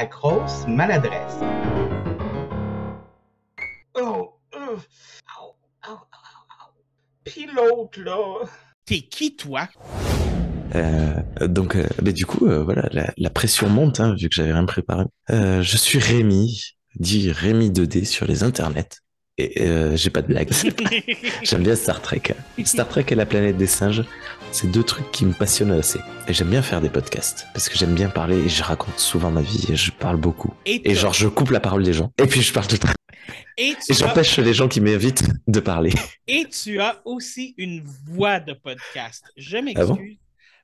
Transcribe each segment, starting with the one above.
la grosse maladresse. Oh, oh. Puis l'autre, là. T'es qui, toi? Euh, donc, euh, mais du coup, euh, voilà, la, la pression monte, hein, vu que j'avais rien préparé. Euh, je suis Rémi, dit Rémi 2D sur les internets. Et euh, j'ai pas de blague. j'aime bien Star Trek. Star Trek et la planète des singes, c'est deux trucs qui me passionnent assez. Et j'aime bien faire des podcasts parce que j'aime bien parler et je raconte souvent ma vie et je parle beaucoup. Et, genre, je coupe la parole des gens. Et puis je parle tout le temps. et Et tu as, j'empêche les gens qui m'invitent de parler. et tu as aussi une voix de podcast. Je Ah m'excuse, bon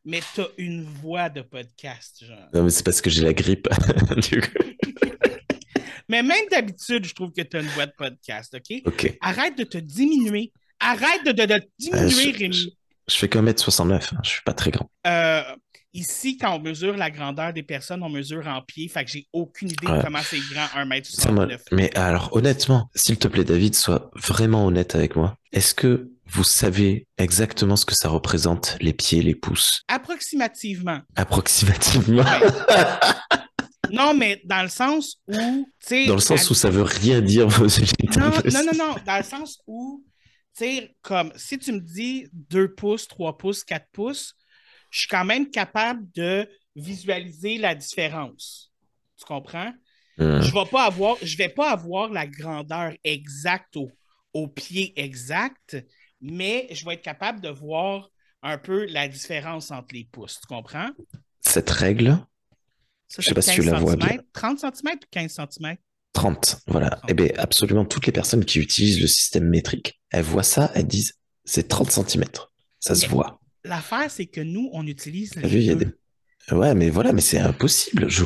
mais t'as une voix de podcast, genre. Non, mais c'est parce que j'ai la grippe. Du coup. Mais même d'habitude, je trouve que t'as une voix de podcast, OK? ok. Arrête de te diminuer. Arrête de, de, de diminuer, Euh, je- Rémi. Je fais qu'un mètre 69. hein, Je suis pas très grand. Euh, ici, quand on mesure la grandeur des personnes, on mesure en pieds. Fait que j'ai aucune idée Ouais. de comment c'est grand, Ça, moi- 1m69. Mais alors, honnêtement, s'il te plaît, David, sois vraiment honnête avec moi. Est-ce que vous savez exactement ce que ça représente, les pieds, les pouces, Approximativement. approximativement, Non, mais dans le sens où, dans le sens où ça veut rien dire Non, non, non, non. Dans le sens où, tu sais, comme si tu me dis 2 pouces, 3 pouces, 4 pouces, je suis quand même capable de visualiser la différence. Tu comprends? Hmm. Je vais pas avoir, je vais pas avoir la grandeur exacte au, au pied exact, mais je vais être capable de voir un peu la différence entre les pouces. Tu comprends? Cette règle, Ça, Je sais pas si tu la 15 vois bien. 30 cm ou 15 cm? 30, voilà. Eh bien, absolument toutes les personnes qui utilisent le système métrique, elles voient ça, elles disent, c'est 30 cm. Ça se voit. L'affaire, c'est que nous, on utilise T'as vu, il y a des... Ouais, mais voilà, mais c'est impossible. Je...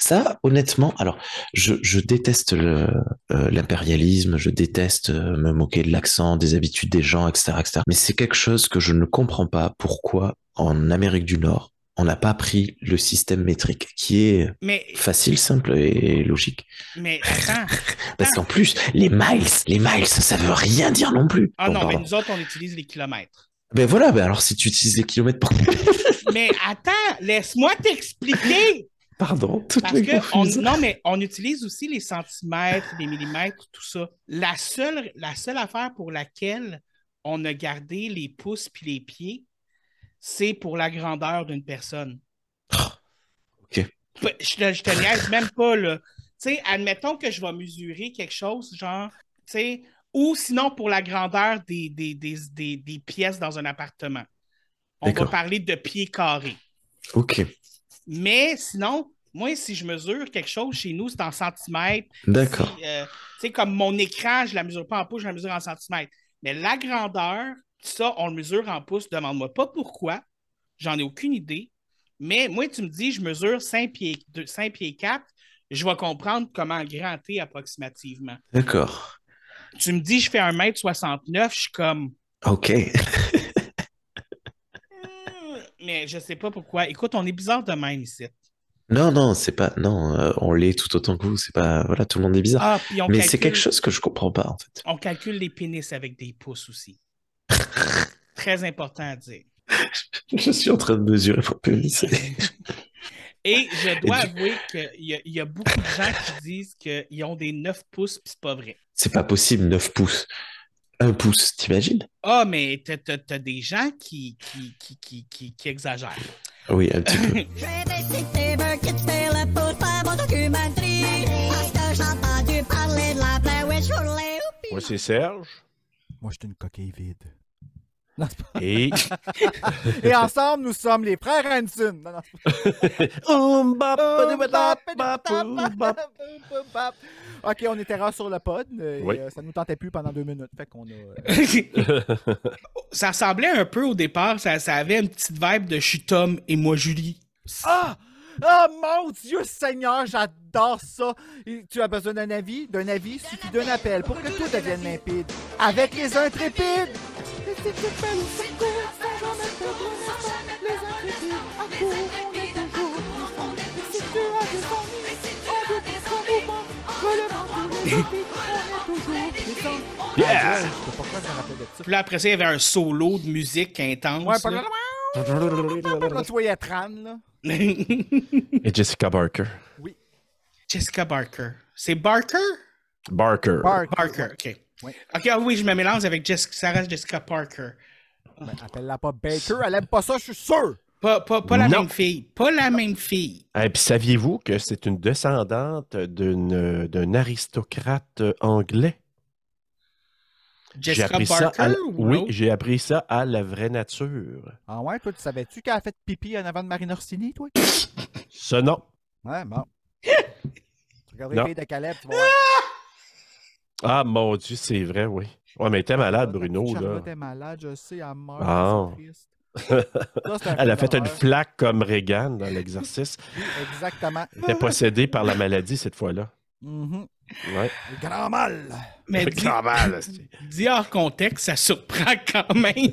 Ça, honnêtement, alors, je, je déteste euh, l'impérialisme, je déteste euh, me moquer de l'accent, des habitudes des gens, etc., etc. Mais c'est quelque chose que je ne comprends pas pourquoi en Amérique du Nord, on n'a pas pris le système métrique, qui est Mais, facile, simple et logique. mais attends. Parce qu'en plus, les miles, les miles, ça veut rien dire non plus. Ah Bon, non, mais nous autres, on utilise les kilomètres. Ben voilà, ben alors si tu utilises les kilomètres pour... Mais attends, laisse-moi t'expliquer. Pardon, toutes Parce mes que on, non, mais on utilise aussi les centimètres, les millimètres, tout ça. La seule, la seule affaire pour laquelle on a gardé les pouces puis les pieds, c'est pour la grandeur d'une personne. ok. Je te, je te niaise même pas, là. Tu sais, admettons que je vais mesurer quelque chose, genre, tu sais, ou sinon pour la grandeur des, des, des, des, des pièces dans un appartement. On va parler de pieds carrés. Ok, Mais sinon, moi, si je mesure quelque chose chez nous, c'est en centimètres. d'accord. Si, euh, tu sais, comme mon écran, je ne la mesure pas en pouces, je la mesure en centimètres. Mais la grandeur, ça, on le mesure en pouces. Demande-moi pas pourquoi. J'en ai aucune idée. Mais moi, tu me dis, je mesure 5 pieds, 2, 5 pieds 4, je vais comprendre comment grand t'es approximativement. D'accord. Tu me dis, je fais 1m69, je suis comme. Ok. Mais je sais pas pourquoi. Écoute, on est bizarre de même ici. Non, non, c'est pas. Non, euh, on l'est tout autant que vous. C'est pas. Voilà, tout le monde est bizarre. Ah, Mais calcule, c'est quelque chose que je comprends pas en fait. on calcule les pénis avec des pouces aussi. Très important à dire. Je suis en train de mesurer mon pénis. Et je dois Et du- avouer qu'il y, a- il y a beaucoup de gens qui disent qu'ils ont des 9 pouces, puis c'est pas vrai. C'est pas possible, 9 pouces. Un pouce, t'imagines? Ah, mais t'as, des gens qui, qui, qui, qui, qui- qui exagèrent. Oui, un petit peu. Moi, c'est Serge. Moi, je suis une coquille vide. Non, c'est pas- Et. Et ensemble, nous sommes les frères Hanson. Non, non, c'est pas- Ok, on était rare sur le pod. euh, et, Oui. euh, ça nous tentait plus pendant deux minutes. Fait qu'on a. euh, ça ressemblait un peu au départ, ça, ça avait une petite vibe de je suis Tom et moi Julie. Ah! Ah, mon Dieu Seigneur, j'adore ça! Et tu as besoin d'un avis? D'un avis suffit d'un appel pour que tout devienne limpide. Avec les intrépides! Les intrépides au secours, sans jamais un instant. Les intrépides, à court, on est toujours. Et si tu as des ennuis, en deux pour son mouvement, relevant tous les défis, on est toujours présent. Yeah! Ah, ouais, je sais pas pourquoi je me rappelle de ça. Puis là, après ça, il y avait un solo de musique intense. Ouais, pas là. Là, tu Tran, là. Et Jessica Barker. Jessica Barker. C'est Barker? Barker. Barker. Parker, ok. Oui. Ok, ah oui, je me mélange avec Jessica, Sarah Jessica Parker. Ben, Appelle-la pas Baker, elle aime pas ça, je suis sûr. Pas, pas, pas la Non. même fille. Pas la même fille. Et puis saviez-vous que c'est une descendante d'une- d'un aristocrate anglais? J'ai Jessica appris ça Barker? à la- ou Oui, j'ai appris ça à la vraie nature. Ah ouais, toi, tu savais-tu qu'elle a fait pipi en avant de Marine Orsini, toi? Ce nom. Ouais, bon. Tu regardes Non. les filles de Caleb, tu voir. Ah mon Dieu, c'est vrai, oui. Ouais, mais t'es malade, Bruno, là. Charlotte est malade, je sais, elle meurt. Ah. c'est triste. Ça, c'est un Elle a fait une flaque comme Reagan dans l'exercice. Exactement. Elle était possédée par la maladie cette fois-là. Mhm. Ouais. Le grand mal. Mais même, c'est- dit hors contexte, ça surprend quand même.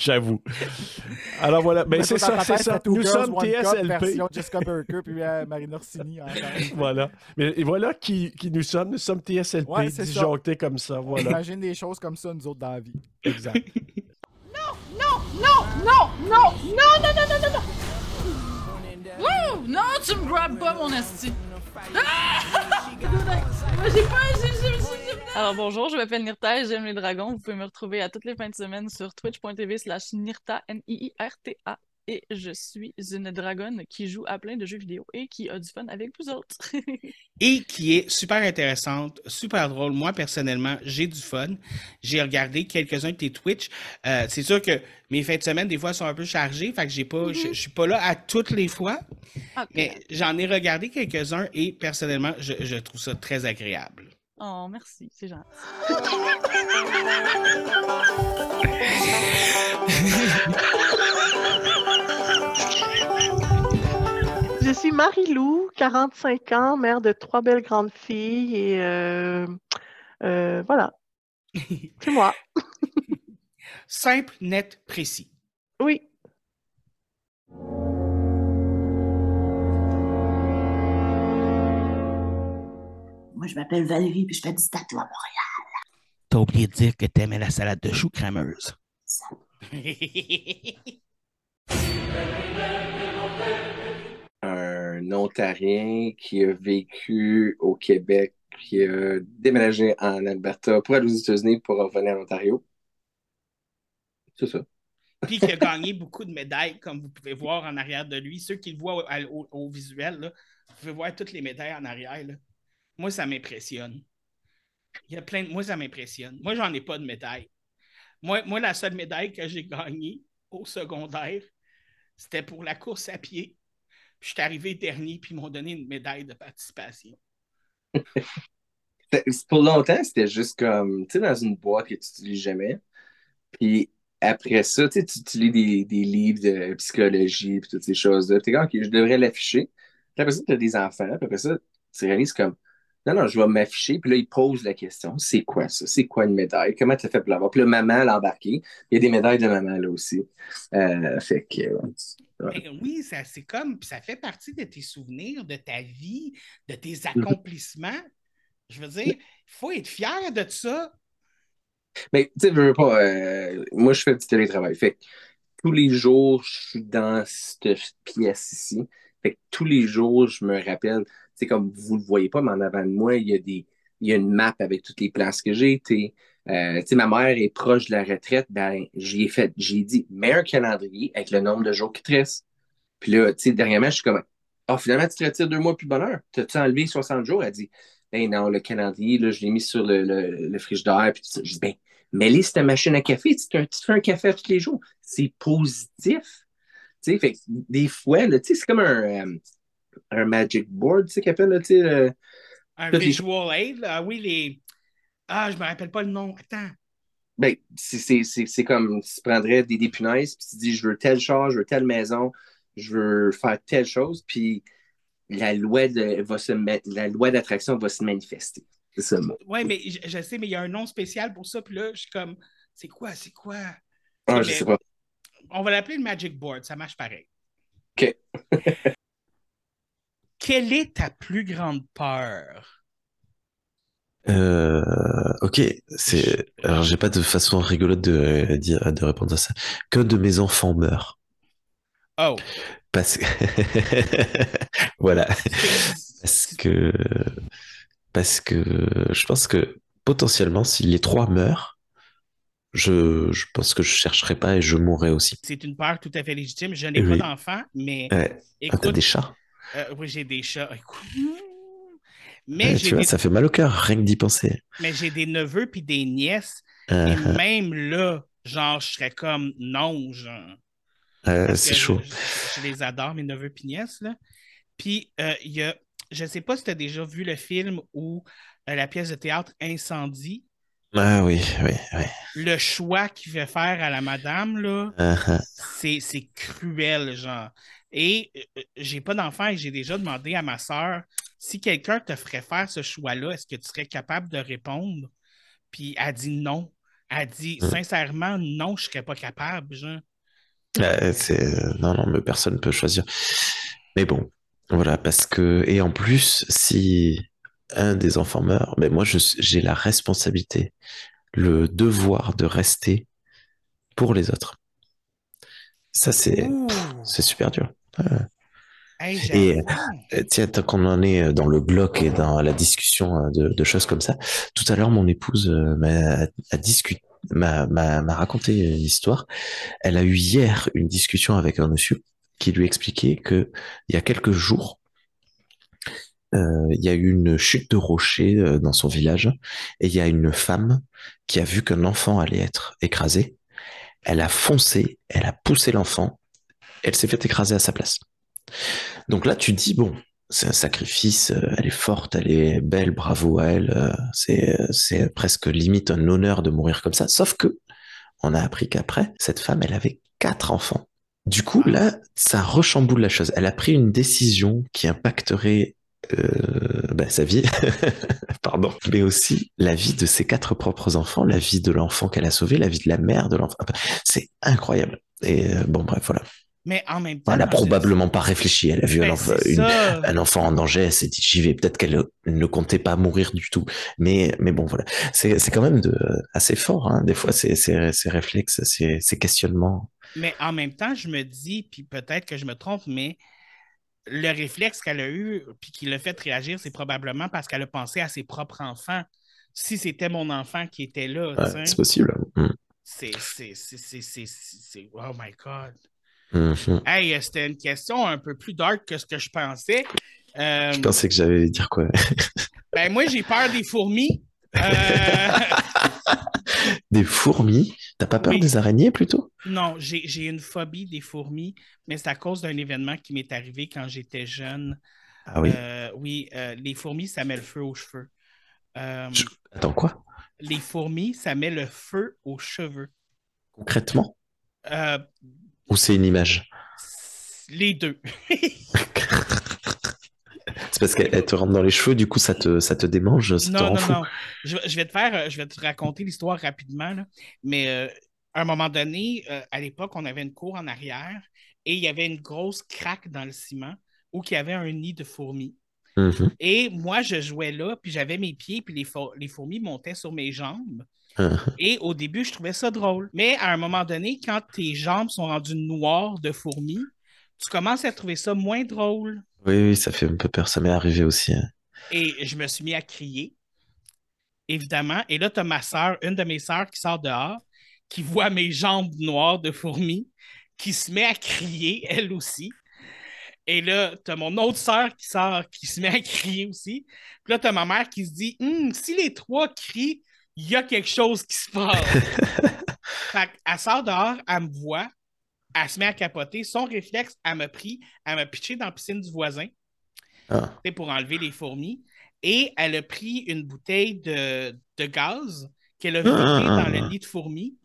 J'avoue. Alors voilà, ben Mais c'est ça, c'est ça. Nous Girls, sommes TSLP. version Jessica Barker puis euh, Marine Orsini. Voilà. Mais et voilà qui, qui nous sommes. Nous sommes TSLP, Ouais, ça. disjonctés comme ça. On Voilà. imagine des choses comme ça, nous autres, dans la vie. Exact. Wouh! Non, tu me grabes pas, mon esti. Ah! Alors bonjour, je m'appelle Nirta et j'aime les dragons. Vous pouvez me retrouver à toutes les fins de semaine sur twitch.tv slash Nirta, N-I-I-R-T-A. Et je suis une dragonne qui joue à plein de jeux vidéo et qui a du fun avec vous autres. Et qui est super intéressante, super drôle. Moi, personnellement, j'ai du fun. J'ai regardé quelques-uns de tes Twitch. Euh, c'est sûr que mes fins de semaine, des fois, sont un peu chargées. Fait que j'ai pas, je, je suis pas là à toutes les fois. Mais j'en ai regardé quelques-uns et personnellement, je, je trouve ça très agréable. Oh, merci, c'est gentil. suis Marie-Lou, 45 ans, mère de trois belles grandes filles et euh, euh, voilà, c'est moi. Simple, net, précis. Oui. Moi, je m'appelle Valérie, puis je fais du tatou à Montréal. T'as oublié de dire que t'aimais la salade de choux crémeuse. un Ontarien qui a vécu au Québec, qui a déménagé en Alberta pour aller aux États-Unis pour revenir en Ontario. C'est ça. Puis qui a gagné beaucoup de médailles, comme vous pouvez voir en arrière de lui. Ceux qui le voient au, visuel, vous pouvez voir toutes les médailles en arrière. Moi, ça m'impressionne. Il y a plein de... Moi, ça m'impressionne. Moi, j'en ai pas de médaille. Moi, moi, la seule médaille que j'ai gagnée au secondaire, c'était pour la course à pied. Puis je suis arrivé dernier, puis ils m'ont donné une médaille de participation. Pour longtemps, c'était juste comme, tu sais, dans une boîte que tu n'utilises jamais. Puis après ça, tu tu lis des, livres de psychologie et toutes ces choses-là. Tu es comme, OK, je devrais l'afficher. Puis après ça, tu as des enfants. Puis après ça, tu réalises comme, non, non, je vais m'afficher. Puis là, ils posent la question, c'est quoi ça? C'est quoi une médaille? Comment tu as fait pour l'avoir? Puis là, maman l'a embarqué. Il y a des médailles de maman là aussi. Euh, fait que, ouais. Ben oui, ça, c'est comme, puis ça fait partie de tes souvenirs, de ta vie, de tes Mm-hmm. accomplissements. Je veux dire, il faut être fier de ça. Mais tu sais, veux, veux pas, euh, moi, je fais du télétravail. Fait que tous les jours, je suis dans cette pièce ici. Fait que tous les jours, je me rappelle, c'est comme vous le voyez pas, mais en avant de moi, il y a des, il y a une map avec toutes les places que j'ai été. Euh, sais, ma mère est proche de la retraite, ben, j'y ai fait, j'ai dit, mets un calendrier avec le nombre de jours qui te restent. Puis là, tu sais, dernièrement, je suis comme, oh, finalement, tu te retires deux mois plus bonheur. T'as-tu enlevé 60 jours? Elle dit, ben non, le calendrier, là, je l'ai mis sur le, le, le frigidaire. Puis. Je dis, ben, mets-les ta machine à café. Tu te, fais un café tous les jours. C'est positif. Tu sais, fait des fois, sais, c'est comme un, euh, un magic board, tu sais, qu'appelle, là, tu sais, euh, Un Toutes les visual aid, là, oui, les. Ah, je me rappelle pas le nom. Attends. Ben, c'est- comme tu prendrais des, des punaises, puis tu dis je veux telle chose, je veux telle maison, je veux faire telle chose, puis la loi de, va se mettre, la loi d'attraction va se manifester. C'est ça le. Oui, mais je, je sais, mais il y a un nom spécial pour ça. Puis là, je suis comme, c'est quoi, c'est quoi? Ah, Mais je sais pas. On va l'appeler le Magic Board, ça marche pareil. OK. Quelle est ta plus grande peur? Euh, ok, c'est. Alors, j'ai pas de façon rigolote de, euh, dire, de répondre à ça. Que de mes enfants meurent. Oh, Parce que. Voilà. Parce que, parce que je pense que potentiellement, si les trois meurent, je, je pense que je chercherai pas et je mourrai aussi. C'est une peur tout à fait légitime. Je n'ai Oui. pas d'enfant, mais Ouais. Ah, écoute. t'as des chats? Euh, oui, j'ai des chats. Écoute. Mais Ouais, j'ai tu vois, des- ça fait mal au cœur, rien que d'y penser. mais j'ai des neveux puis des nièces. Euh, Et même là, genre, je serais comme non, genre. euh, c'est chaud. Je, les adore, mes neveux et nièces, là. Puis, euh, il y a, je sais pas si tu as déjà vu le film ou euh, la pièce de théâtre Incendie. Ah oui, oui, oui. Le choix qu'il fait faire à la madame, là, Ah, ah. c'est, c'est cruel, genre. Et euh, j'ai pas d'enfant et j'ai déjà demandé à ma sœur si quelqu'un te ferait faire ce choix-là, est-ce que tu serais capable de répondre? Puis elle dit non. Elle dit Mm. sincèrement, non, je serais pas capable, genre. Euh. Non, non, mais personne ne peut choisir. Mais bon, voilà, parce que... Et en plus, si un des enfants meurt, ben moi, je... j'ai la responsabilité, le devoir de rester pour les autres. Ça, c'est c'est super dur. Hey, Et euh, tiens, tant qu'on en est dans le bloc et dans la discussion euh, de, de choses comme ça, tout à l'heure, mon épouse euh, m'a discuté, m'a raconté une histoire. Elle a eu hier une discussion avec un monsieur qui lui expliquait que il y a quelques jours, euh, il y a eu une chute de rocher euh, dans son village et il y a une femme qui a vu qu'un enfant allait être écrasé. Elle a foncé, elle a poussé l'enfant, elle s'est fait écraser à sa place. Donc là, tu te dis, bon, c'est un sacrifice, euh, elle est forte, elle est belle, bravo à elle, euh, c'est, presque limite un honneur de mourir comme ça. Sauf que, on a appris qu'après, cette femme, elle avait quatre enfants. Du coup, là, ça rechamboule la chose. Elle a pris une décision qui impacterait euh, bah, sa vie, pardon, mais aussi la vie de ses quatre propres enfants, la vie de l'enfant qu'elle a sauvé, la vie de la mère de l'enfant. C'est incroyable. Et bon, bref, voilà. Mais en même temps, Elle a je- probablement pas réfléchi. Elle a vu un, enfant, c'est une- ça. un enfant en danger. Elle s'est dit j'y vais. Peut-être qu'elle ne comptait pas mourir du tout. Mais mais bon voilà. C'est c'est quand même de assez fort. Hein, des fois ces ces ces réflexes, ces ces questionnements. Mais en même temps, je me dis, puis peut-être que je me trompe, mais le réflexe qu'elle a eu, puis qui l'a fait réagir, c'est probablement parce qu'elle a pensé à ses propres enfants. Si c'était mon enfant qui était là, Ouais, c'est possible. Mm. c'est, c'est, c'est, c'est- oh my God. Mhm. Hey, euh, c'était une question un peu plus dark que ce que je pensais. Euh, Je pensais que j'allais dire quoi? ben moi, j'ai peur des fourmis. Euh, Des fourmis? T'as pas peur Oui. des araignées plutôt? Non, j'ai une phobie des fourmis, mais c'est à cause d'un événement qui m'est arrivé quand j'étais jeune. Ah oui? Euh, oui, euh, les fourmis, ça met le feu aux cheveux. Euh, Attends quoi? les fourmis, ça met le feu aux cheveux. Concrètement? Euh, Ou c'est une image les deux. C'est parce qu'elle te rentre dans les cheveux. Du coup, ça te ça te démange. Ça te non, rend non, fou. non. Je, je vais te faire, euh, je vais te raconter l'histoire rapidement, là. mais euh, à un moment donné, euh, à l'époque, on avait une cour en arrière et il y avait une grosse craque dans le ciment où il y avait un nid de fourmis. Mhm. Et moi, je jouais là, puis j'avais mes pieds, puis les, four- les fourmis montaient sur mes jambes. Et au début, je trouvais ça drôle. Mais à un moment donné, quand tes jambes sont rendues noires de fourmis, tu commences à trouver ça moins drôle. Oui, oui, ça fait un peu peur. Ça m'est arrivé aussi. hein. Et je me suis mis à crier, évidemment. Et là, tu as ma soeur, une de mes sœurs qui sort dehors, qui voit mes jambes noires de fourmis, qui se met à crier, elle aussi. Et là, tu as mon autre sœur qui sort, qui se met à crier aussi. Puis là, tu as ma mère qui se dit Hum, si les trois crient, il y a quelque chose qui se passe. fait qu'elle sort dehors, elle me voit, elle se met à capoter. Son réflexe, elle m'a pris, elle m'a pitché dans la piscine du voisin Ah. pour enlever les fourmis. Et elle a pris une bouteille de, de gaz qu'elle a vidée Ah. dans le nid de fourmis.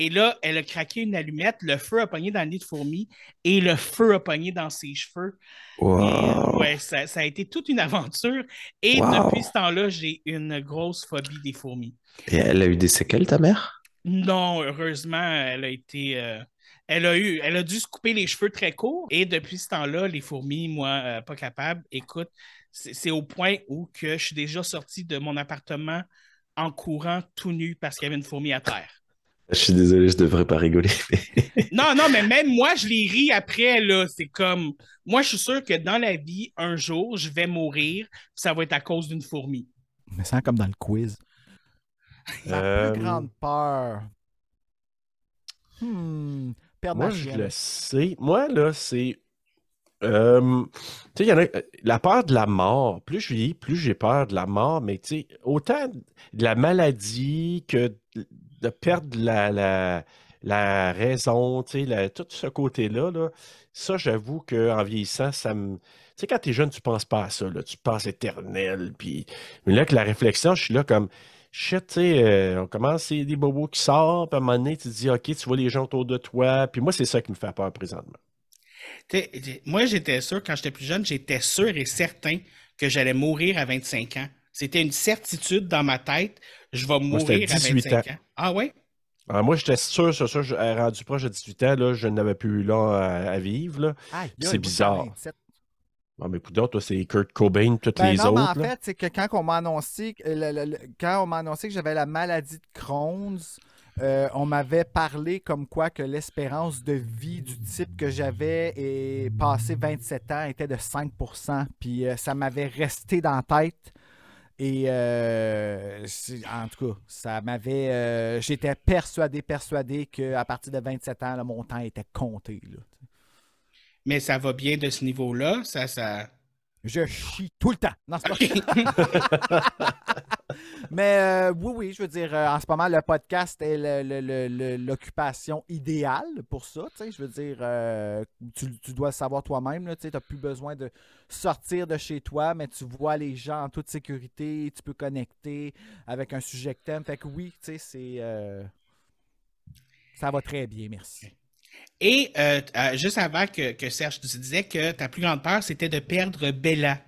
Et là, elle a craqué une allumette, le feu a pogné dans le nid de fourmis et le feu a pogné dans ses cheveux. Et, Wow. ouais, ça, ça a été toute une aventure. Et Wow. depuis ce temps-là, j'ai une grosse phobie des fourmis. Et elle a eu des séquelles, ta mère? Non, heureusement, elle a été. euh, elle a eu, elle a dû se couper les cheveux très courts. Et depuis ce temps-là, les fourmis, moi, euh, pas capable. Écoute, c'est c'est au point où que je suis déjà sorti de mon appartement en courant tout nu parce qu'il y avait une fourmi à terre. Je suis désolé, je devrais pas rigoler. mais- Non, non, mais même moi, je les ris après, là. C'est comme. Moi, je suis sûr que dans la vie, un jour, je vais mourir, puis ça va être à cause d'une fourmi. Me sens comme dans le quiz. Euh, plus grande peur. Hmm. Perdre Moi, je le sais. Moi, là, c'est. euh, tu sais, il y en a. La peur de la mort. Plus je vieillis, plus j'ai peur de la mort. Mais tu sais, autant de la maladie que de perdre la, la, raison, tout ce côté-là, là, ça, j'avoue qu'en vieillissant, ça me. Tu sais, quand t'es jeune, tu penses pas à ça, là, tu penses éternel. Mais là, que la réflexion, je suis là comme. Shit, tu sais, euh, on commence, c'est des bobos qui sortent, puis à un moment donné, tu te dis, OK, tu vois les gens autour de toi. Puis moi, c'est ça qui me fait peur présentement. Moi, j'étais sûr, quand j'étais plus jeune, j'étais sûr et certain que j'allais mourir à 25 ans. C'était une certitude dans ma tête. Je vais Moi, mourir à 18 25 ans. ans. Ah ouais? Alors, moi, j'étais sûr, sur ça, je- euh, rendu proche de 18 ans, là, je n'avais plus eu là à, à vivre. C'est bizarre. 27. Ah, mais Poudre, toi, c'est Kurt Cobain, toutes Ben les non, mais en autres. là. fait, c'est que quand on m'a annoncé, que- le- le- le- quand on m'a annoncé que j'avais la maladie de Crohn's, euh, on m'avait parlé comme quoi que l'espérance de vie du type que j'avais et passé 27 ans était de 5%. Puis euh, ça m'avait resté dans la tête. Et euh, en tout cas, ça m'avait. euh, J'étais persuadé, persuadé qu'à partir de 27 ans, là, mon temps était compté. là. Mais ça va bien de ce niveau-là. Ça, ça. Je chie tout le temps. Non, c'est pas Mais euh, oui, oui, je veux dire, euh, en ce moment, le podcast est l'occupation idéale pour ça. Je veux dire, euh, tu, dois le savoir toi-même. Tu n'as plus besoin de sortir de chez toi, mais tu vois les gens en toute sécurité. Tu peux connecter avec un sujet que t'aimes. Fait que oui, tu sais, c'est. ça va très bien, merci. Et juste avant que, que Serge tu disais que ta plus grande peur, c'était de perdre Bella.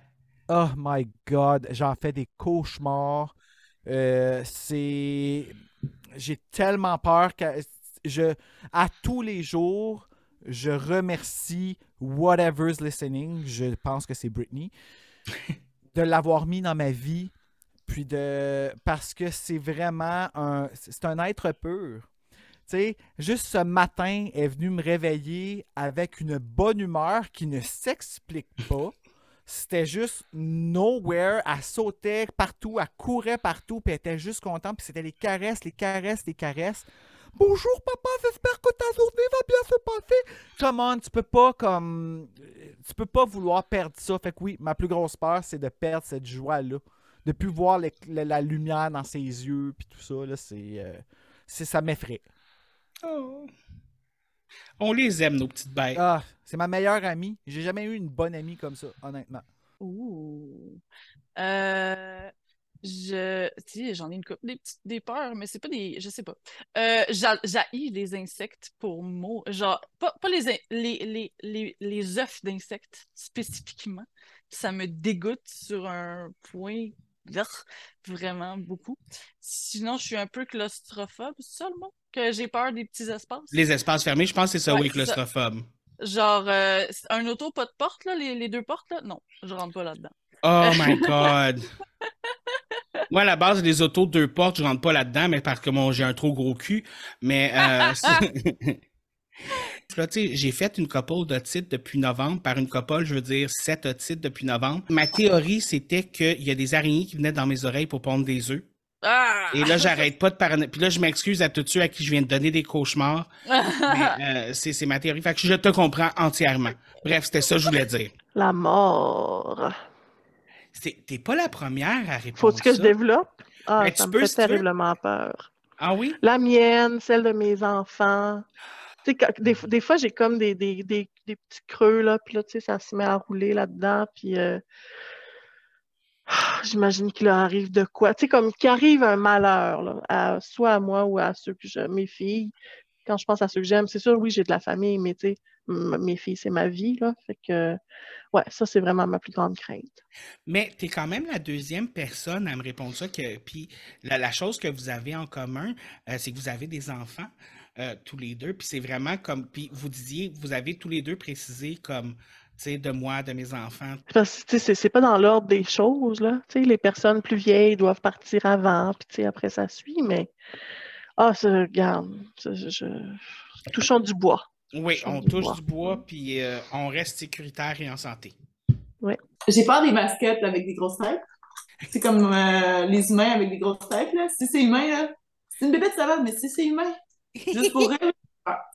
Oh my God, j'en fais des cauchemars. Euh, c'est. J'ai tellement peur que je. À tous les jours, je remercie Whatever's Listening. Je pense que c'est Britney. de l'avoir mis dans ma vie. Puis de. Parce que c'est vraiment un. C'est un être pur. Tu sais, juste ce matin, elle est venue me réveiller avec une bonne humeur qui ne s'explique pas. C'était juste nowhere. Elle sautait partout, elle courait partout, puis elle était juste contente. Puis c'était les caresses, les caresses, les caresses. Bonjour papa, j'espère que ta journée va bien se passer. Come on, tu peux pas comme. Tu peux pas vouloir perdre ça. Fait que oui, ma plus grosse peur, c'est de perdre cette joie-là. De plus voir la lumière dans ses yeux, puis tout ça, là, c'est. euh, c'est- ça m'effraie. Oh. On les aime, nos petites bêtes. Ah, c'est ma meilleure amie. J'ai jamais eu une bonne amie comme ça, honnêtement. Ouh. Euh, je, tu sais, j'en ai une couple des petites des peurs, mais c'est pas des, je sais pas. Euh, j'haïs les insectes pour mots, genre pas, pas les, in- les les les les œufs d'insectes spécifiquement. Ça me dégoûte sur un point vraiment beaucoup. Sinon, je suis un peu claustrophobe, c'est ça le mot? Que j'ai peur des petits espaces. Les espaces fermés, je pense que c'est ça, Ouais, oui, ça. claustrophobe. Genre, euh, un auto, pas de porte, là, les, les deux portes, là? Non, je rentre pas là-dedans. Oh my God! Moi, à la base, les autos deux portes, je rentre pas là-dedans, mais parce que mon, j'ai un trop gros cul. Mais euh, Là, j'ai fait une couple de titres depuis novembre. Par une couple, je veux dire sept titres depuis novembre. Ma théorie, c'était qu'il y a des araignées qui venaient dans mes oreilles pour pondre des œufs. Ah! Et là, j'arrête pas de parler. Puis là, je m'excuse à tous ceux à qui je viens de donner des cauchemars. Mais euh, c'est c'est ma théorie. Fait que je te comprends entièrement. Bref, c'était ça que je voulais dire. La mort. C'est- T'es pas la première à répondre Faut-ce que je développe? Ah, Ben, ça tu me peux, fait si tu veux. terriblement peur. Ah oui? La mienne, celle de mes enfants. Des, fois, j'ai comme des, des, des, petits creux, là, puis là, ça se met à rouler là-dedans, puis euh, j'imagine qu'il leur arrive de quoi. Tu sais, comme qu'il un malheur, là, à- soit à moi ou à ceux que je, mes filles. Quand je pense à ceux que j'aime, c'est sûr, oui, j'ai de la famille, mais mes filles, c'est ma vie, là. Fait que, ouais, ça, c'est vraiment ma plus grande crainte. Mais tu es quand même la deuxième personne à me répondre ça. Que, puis la, la chose que vous avez en commun, euh, c'est que vous avez des enfants euh, tous les deux. Puis c'est vraiment comme. Puis vous disiez, vous avez tous les deux précisé comme, tu sais, de moi, de mes enfants. Parce que tu sais, c'est c'est pas dans l'ordre des choses, là. Tu sais, les personnes plus vieilles doivent partir avant, puis tu sais, après ça suit, mais Ah, ça, regarde, ça, je, touchons du bois. Oui, Touchons on du touche bois. du bois, puis euh, on reste sécuritaire et en santé. J'ai peur des mascottes avec des grosses têtes. C'est comme euh, les humains avec des grosses têtes, là. Si c'est humain, là, c'est une bébête savate, mais si c'est humain, juste pour elle,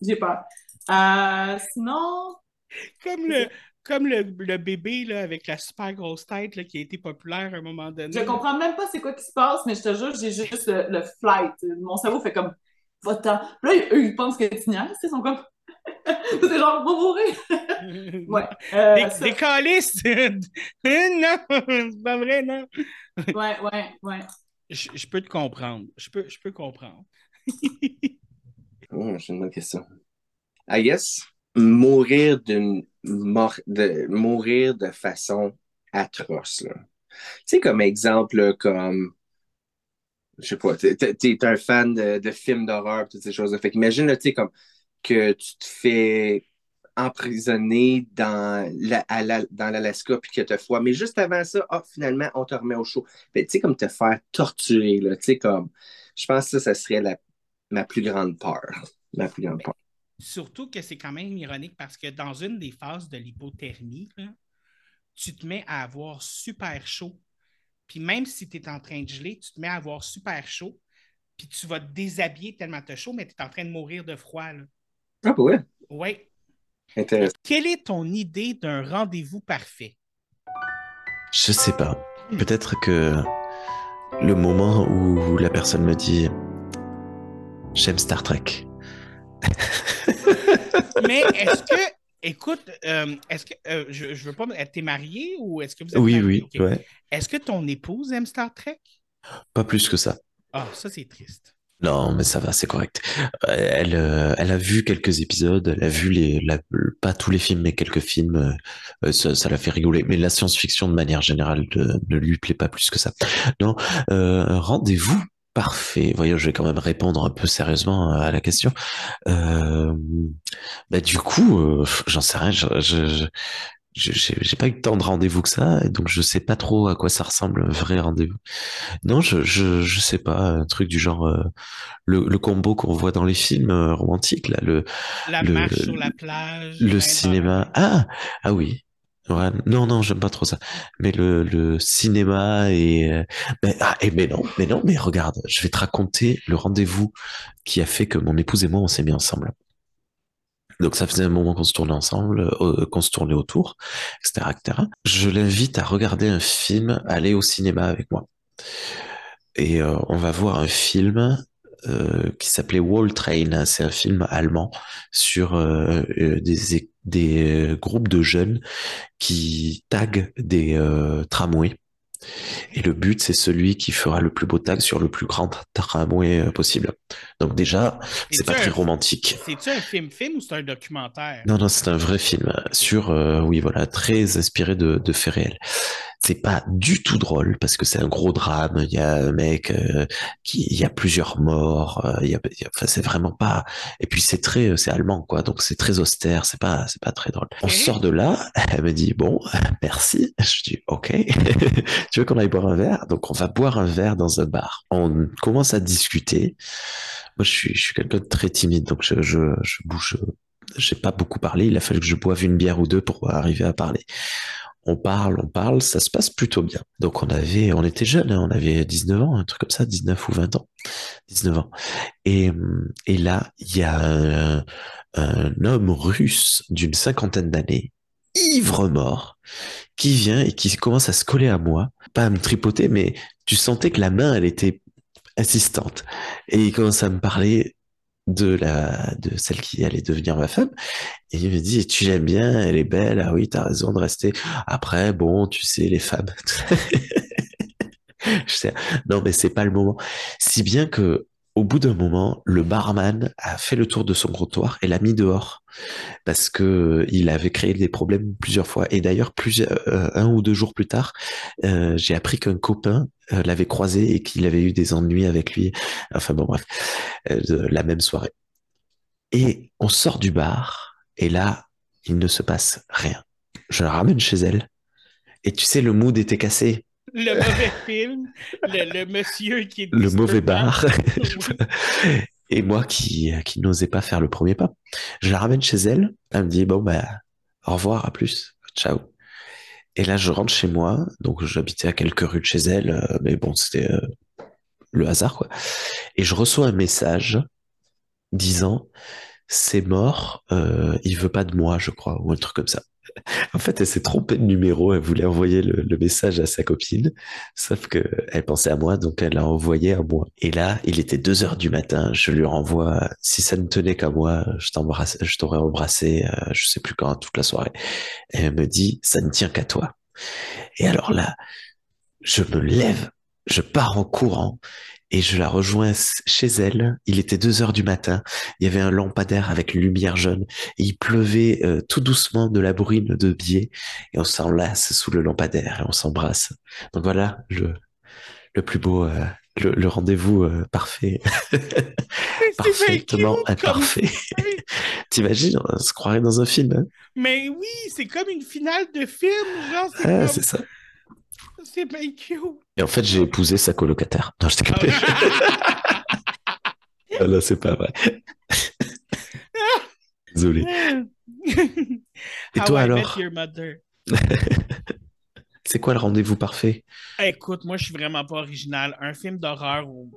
j'ai peur. Euh, sinon, Comme le, comme le, le bébé là, avec la super grosse tête là, qui a été populaire à un moment donné. je comprends même pas c'est quoi qui se passe, mais je te jure, j'ai juste le, le flight. Mon cerveau fait comme, va-t'en. Puis Là, eux, ils pensent que tu niaises, ils sont comme, c'est genre, va mourir. Ouais. Euh, Des, ça- des calices! non, c'est pas vrai, non. ouais, ouais, ouais. Je, je peux te comprendre. Je peux, je peux comprendre. Oh, j'ai une bonne question. I guess, mourir d'une mort, de mourir de façon atroce. Tu sais, comme exemple, comme, je sais pas, t'es, t'es un fan de, de films d'horreur, toutes ces choses-là. Fait qu'imagine, tu sais, comme, que tu te fais emprisonner dans la, à l'Alaska puis que tu froid. Mais juste avant ça, ah, finalement, on te remet au chaud. Fait, tu sais, comme te faire torturer, tu sais, comme, je pense que ça, ça serait la, ma plus grande peur. Ma plus grande peur. Surtout que c'est quand même ironique parce que dans une des phases de l'hypothermie, là, tu te mets à avoir super chaud. Puis même si tu es en train de geler, tu te mets à avoir super chaud. Puis tu vas te déshabiller tellement tu chaud, mais tu es en train de mourir de froid. Là. Ah, bah ouais, Oui. intéressant. Quelle est ton idée d'un rendez-vous parfait? Je sais pas. Peut-être que le moment où la personne me dit J'aime Star Trek. Mais est-ce que, écoute, euh, est-ce que, euh, je, je veux pas, t'es marié ou est-ce que vous êtes Oui, marié? oui, ouais. Est-ce que ton épouse aime Star Trek? Pas plus que ça. Ah, ça, c'est triste. Non, mais ça va, c'est correct. Euh, Elle, euh, elle a vu quelques épisodes, elle a vu les, la- pas tous les films, mais quelques films. euh, ça, ça l'a fait rigoler. Mais la science-fiction, de manière générale, ne, ne lui plaît pas plus que ça. Non, euh, rendez-vous parfait. Voyons, je vais quand même répondre un peu sérieusement à la question. Euh, bah, du coup, euh, j'en sais rien. Je, je, je- je- j'ai pas eu tant de rendez-vous que ça, donc je sais pas trop à quoi ça ressemble un vrai rendez-vous. Non, je, je, je sais pas, un truc du genre euh, le, le combo qu'on voit dans les films euh, romantiques, là, le, La le, marche sur la plage. le main cinéma. Ah, ah oui. Non, non, j'aime pas trop ça. Mais le, cinéma et, euh, ah, et mais non, mais non, mais regarde, je vais te raconter le rendez-vous qui a fait que mon épouse et moi, on s'est mis ensemble. Donc ça faisait un moment qu'on se tournait ensemble, euh, qu'on se tournait autour, etc., etc. Je l'invite à regarder un film, aller au cinéma avec moi. Et euh, on va voir un film qui s'appelait Wall Train. C'est un film allemand sur des, é- des euh, groupes de jeunes qui taguent des euh, tramways. Et le but, c'est celui qui fera le plus beau tag sur le plus grand tramway euh, possible. Donc déjà, c'est pas très romantique. C'est-tu un film-film ou c'est un documentaire? Non, non, c'est un vrai film sur, euh, oui, voilà, très inspiré de, de faits réels. C'est pas du tout drôle parce que c'est un gros drame. Il y a un mec euh, qui, il y a plusieurs morts. euh, il y a, il y a- enfin, c'est vraiment pas. Et puis c'est très, c'est allemand quoi, donc c'est très austère. C'est pas, c'est pas très drôle. On sort de là. Elle me dit bon, merci. Je dis ok. Tu veux qu'on aille boire un verre? Donc on va boire un verre dans un bar. On commence à discuter. Moi, je suis, quelqu'un de très timide, donc je, je, je bouge. J'ai pas beaucoup parlé. Il a fallu que je boive une bière ou deux pour arriver à parler. On parle, on parle, ça se passe plutôt bien. Donc on avait, on était jeunes, hein, on avait 19 ans, un truc comme ça, 19 ou 20 ans, 19 ans. Et, là, il y a un homme russe d'une cinquantaine d'années, ivre mort, qui vient et qui commence à se coller à moi, pas à me tripoter, mais tu sentais que la main, elle était insistante. Et il commence à me parler de la de celle qui allait devenir ma femme. Et il me dit tu l'aimes bien elle est belle. Ah oui t'as raison de rester. Après bon tu sais les femmes. Non mais c'est pas le moment. Si bien que au bout d'un moment le barman a fait le tour de son trottoir et l'a mis dehors parce que il avait créé des problèmes plusieurs fois et d'ailleurs euh, un ou deux jours plus tard euh, j'ai appris qu'un copain euh, l'avait croisé et qu'il avait eu des ennuis avec lui enfin bon bref euh, la même soirée et on sort du bar, et là, il ne se passe rien. Je la ramène chez elle, et tu sais, le mood était cassé. Le mauvais film, le, le monsieur qui est le mauvais bar. Et moi qui, qui n'osais pas faire le premier pas. Je la ramène chez elle. Elle me dit, bon, bah, au revoir, à plus. Ciao. Et là, je rentre chez moi. Donc, j'habitais à quelques rues de chez elle. euh, Mais bon, c'était euh, le hasard, quoi. Et je reçois un message disant, c'est mort, euh, il veut pas de moi, je crois, ou un truc comme ça. En fait, elle s'est trompée de numéro, elle voulait envoyer le, message à sa copine, sauf que elle pensait à moi, donc elle l'a envoyé à moi. Et là, il était deux heures du matin, je lui renvoie, si ça ne tenait qu'à moi, je t'embrasse, je t'aurais embrassé, euh, je sais plus quand, toute la soirée. Et elle me dit, ça ne tient qu'à toi. Et alors là, je me lève, je pars en courant et je la rejoins chez elle. Il était deux heures du matin. Il y avait un lampadaire avec une lumière jaune et il pleuvait euh, tout doucement de la bruine de biais et on s'enlace sous le lampadaire et on s'embrasse. Donc voilà le, le plus beau, euh, le, le rendez-vous euh, parfait. Parfaitement imparfait. T'imagines, on se croirait dans un film. hein? Mais oui, c'est comme une finale de film, genre, Ah, c'est ça. C'est bien cute. Et en fait, j'ai épousé sa colocataire. Non, je t'ai capé. Ah non, c'est pas vrai. Désolé. Et How toi I alors? C'est quoi le rendez-vous parfait? Écoute, moi, je suis vraiment pas original. Un film d'horreur où.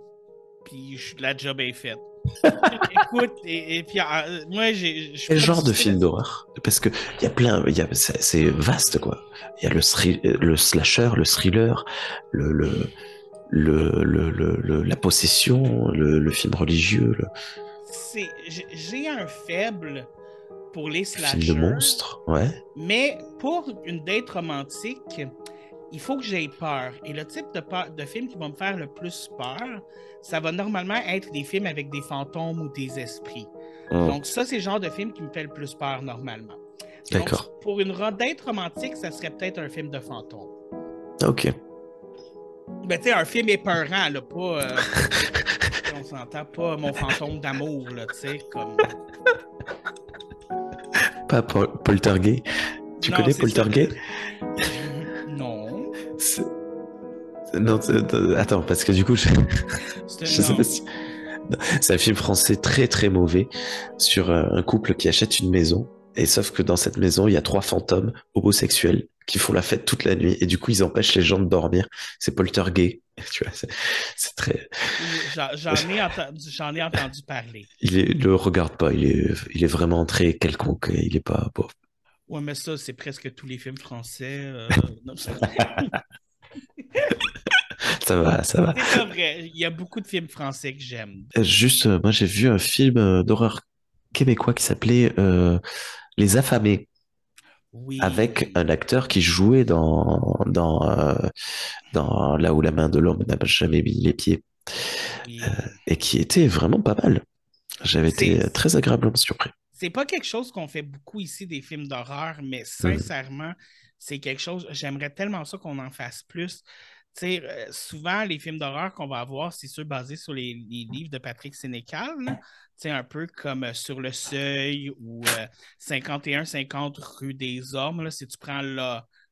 Puis la job est faite. Écoute, et, et puis euh, moi, j'ai. Quel genre de film d'horreur? Parce que il y a plein, il y a, c'est vaste quoi. Il y a le, thri- le slasher, le thriller, le, le, le, le, le- le- la possession, le, film religieux, C'est- J'ai un faible pour les film slashers. de monstre. Ouais. Mais pour une date romantique, il faut que j'aie peur. Et le type de, peur- de film qui va me faire le plus peur, ça va normalement être des films avec des fantômes ou des esprits. Mm. Donc ça, c'est le genre de film qui me fait le plus peur normalement. D'accord. pour une ro- date romantique, ça serait peut-être un film de fantôme. Ok. Ben, tu sais, un film épeurant, là, pas... euh, on s'entend pas mon fantôme d'amour, là, tu sais, comme... Pas Pol- Poltergeist. Tu Non, connais. Poltergeist Non. Euh, attends, parce que du coup, je, sais pas si. C'est un film français très très mauvais sur euh, un couple qui achète une maison. Et sauf que dans cette maison, il y a trois fantômes homosexuels qui font la fête toute la nuit. Et du coup, ils empêchent les gens de dormir. C'est poltergeist. Tu vois, c'est très. J'en ai, ai entendu parler. Il est, le regarde pas. Il est, il est vraiment très quelconque. Il est pas. Bon. Ouais, mais ça, c'est presque tous les films français. euh, non, Ça va, ça va. c'est pas vrai. Il y a beaucoup de films français que j'aime. Juste, euh, moi, j'ai vu un film euh, d'horreur québécois qui s'appelait euh, Les Affamés. Oui. avec un acteur qui jouait dans, dans, euh, dans Là où la main de l'homme n'a jamais mis les pieds Oui. euh, et qui était vraiment pas mal. J'avais été très agréablement surpris. C'est pas quelque chose qu'on fait beaucoup ici des films d'horreur, mais sincèrement, c'est quelque chose. J'aimerais tellement ça qu'on en fasse plus. Euh, souvent, les films d'horreur qu'on va avoir, c'est ceux basés sur les, les livres de Patrick Sénécal. un peu comme euh, Sur le Seuil ou euh, 51-50 rue des Hommes, là, si tu prends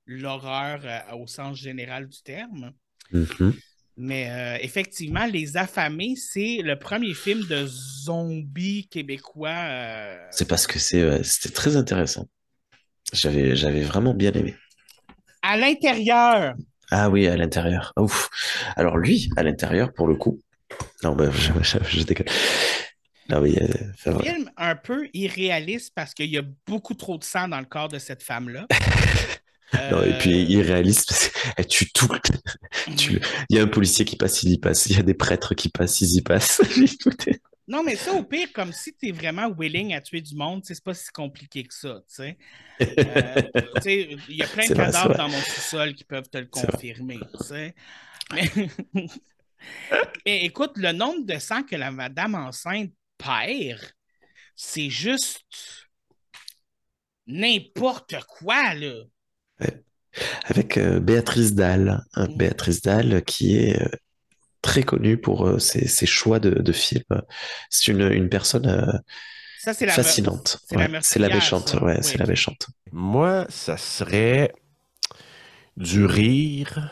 l'horreur euh, au sens général du terme. Mhm. Mais euh, effectivement, Les Affamés, c'est le premier film de zombies québécois. euh, C'est parce que c'est, euh, c'était très intéressant. J'avais, j'avais vraiment bien aimé. à l'intérieur. Ah oui, à l'intérieur. Ouf. Alors lui, à l'intérieur, pour le coup. Non, bah, je, je, je déconne. Non, film un peu irréaliste parce qu'il y a beaucoup trop de sang dans le corps de cette femme-là. Non, et puis Euh, irréaliste, parce qu'elle tue tout. Tu Il y a un policier qui passe, il y passe. Il y a des prêtres qui passent, ils y passent. Non, mais ça, au pire, comme si tu es vraiment willing à tuer du monde, c'est pas si compliqué que ça. tu sais. Euh, Il y a plein de cadavres vrai. dans mon sous-sol qui peuvent te le confirmer. tu sais. Mais... mais écoute, le nombre de sang que la madame enceinte perd, c'est juste n'importe quoi, là. Avec euh, Béatrice Dalle. hein. Béatrice Dalle qui est euh, très connue pour euh, ses, ses choix de, de films. C'est une, une personne euh, Ça, c'est la me- fascinante. c'est la Ouais, méchante. ça. Ouais, Oui. c'est la méchante. Moi, ça serait du rire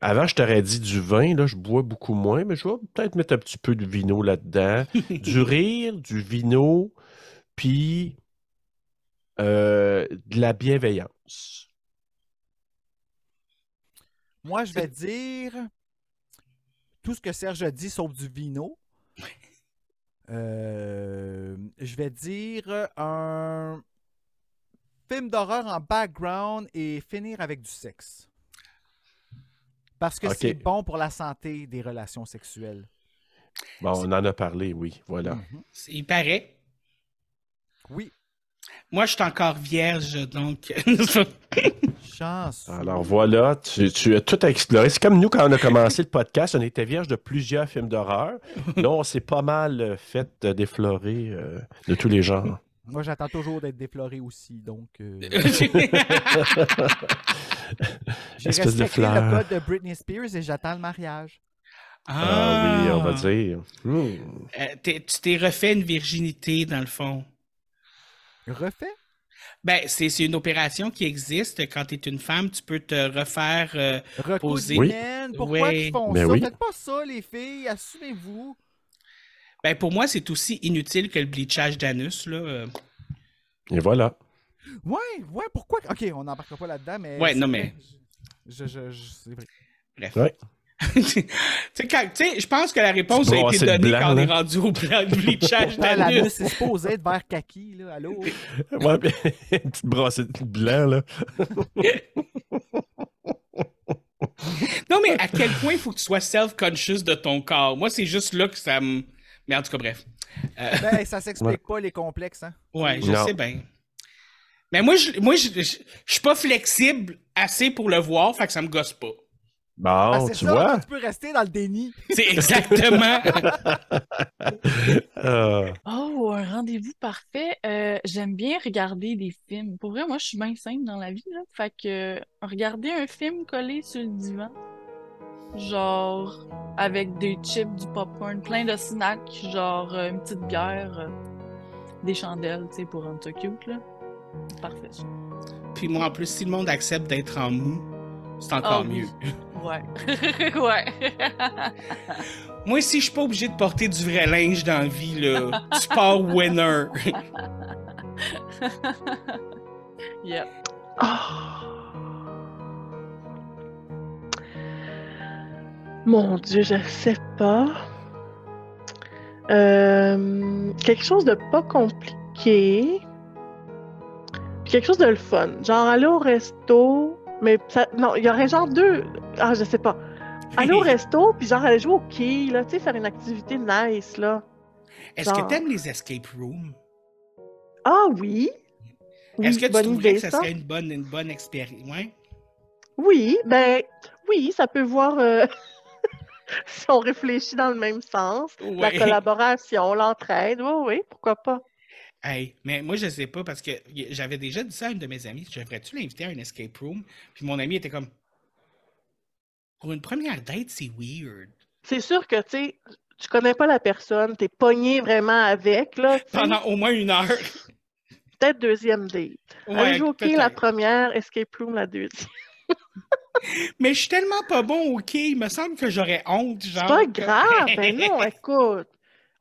Avant, je t'aurais dit du vin, là, je bois beaucoup moins, mais je vais peut-être mettre un petit peu de vino là-dedans. du rire, du vino, puis euh, de la bienveillance. Moi, je vais dire tout ce que Serge a dit sauf du vino. Euh, je vais dire un film d'horreur en background et finir avec du sexe. Parce que c'est bon pour la santé des relations sexuelles. Bon, on en a parlé, oui, voilà. Mhm. Il paraît. Oui, Moi, je suis encore vierge, donc. chance. Alors voilà, tu, tu as tout à explorer. C'est comme nous quand on a commencé le podcast, on était vierge de plusieurs films d'horreur. Là, on s'est pas mal euh, fait euh, déflorer euh, de tous les genres. Moi, j'attends toujours d'être défloré aussi, donc... euh, J'ai Espèce de respecté le code de Britney Spears et j'attends le mariage. Ah oui, on va dire. Hmm. Euh, tu t'es refait une virginité, dans le fond. Refait? Ben, c'est c'est une opération qui existe. Quand tu es une femme, tu peux te refaire euh, Recoudre poser. pourquoi Ouais. ils font Ben ça? oui. Faites pas ça, les filles, assumez-vous. Ben, pour moi, c'est aussi inutile que le bleachage d'anus. là. Et voilà. Ouais, ouais, pourquoi? Ok, on n'embarquera pas là-dedans, mais... Ouais, c'est non, mais- Je, je, je- c'est vrai. Bref. Ouais. Je pense que la réponse a été donnée blanc, quand on est rendu au blanc de bleachage d'anus. est supposé être vert kaki, là, allô? Ouais, mais une petite brassée de blanc, là. Non, mais à quel point il faut que tu sois self-conscious de ton corps? Moi, c'est juste là que ça me. Mais en tout cas, bref. Euh, Ben, ça s'explique pas, les complexes, hein? ouais, je Non. sais bien. Mais moi, je, moi, je, je, je suis pas flexible assez pour le voir, fait que ça me gosse pas. Bon, Ah, tu ça, vois. tu peux rester dans le déni. C'est exactement. Oh, un rendez-vous parfait. Euh, j'aime bien regarder des films. Pour vrai, moi, je suis bien simple dans la vie, là. Fait que euh, regarder un film collé sur le divan, genre avec des chips, du popcorn, plein de snacks, genre euh, une petite bière, euh, des chandelles, tu sais, pour rendre ça cute, là. Parfait. Puis moi, en plus, si le monde accepte d'être en mou, c'est encore Ah oui. Ouais. ouais. Moi, si je suis pas obligé de porter du vrai linge dans la vie, là, pars winner. yep. Ah. Mon Dieu, je sais pas. Euh, quelque chose de pas compliqué. Puis quelque chose de le fun. Genre aller au resto, mais ça, non, il y aurait genre deux. Ah, je sais pas. Aller au resto, puis genre aller jouer au quai, là, tu sais, faire une activité nice, là. Est-ce que t'aimes les escape rooms? Ah oui. Oui, Est-ce que tu trouverais idée, que ça ça. serait une bonne, une bonne expérience? Ouais? Oui, ben oui, ça peut voir euh, si on réfléchit dans le même sens. La collaboration, l'entraide, oui, oui, pourquoi pas. Hey, mais moi, je sais pas parce que j'avais déjà dit ça à une de mes amies. J'aimerais-tu l'inviter à un escape room? Puis mon ami était comme. Pour une première date, c'est weird. C'est sûr que, tu sais, tu connais pas la personne, t'es pogné vraiment avec, là, tu. Pendant au moins une heure. Peut-être deuxième date. Ouais, Aller jouer quai, la première, escape room la deuxième? Mais je suis tellement pas bon au quai, il me semble que j'aurais honte, genre. C'est pas grave, ben non, écoute.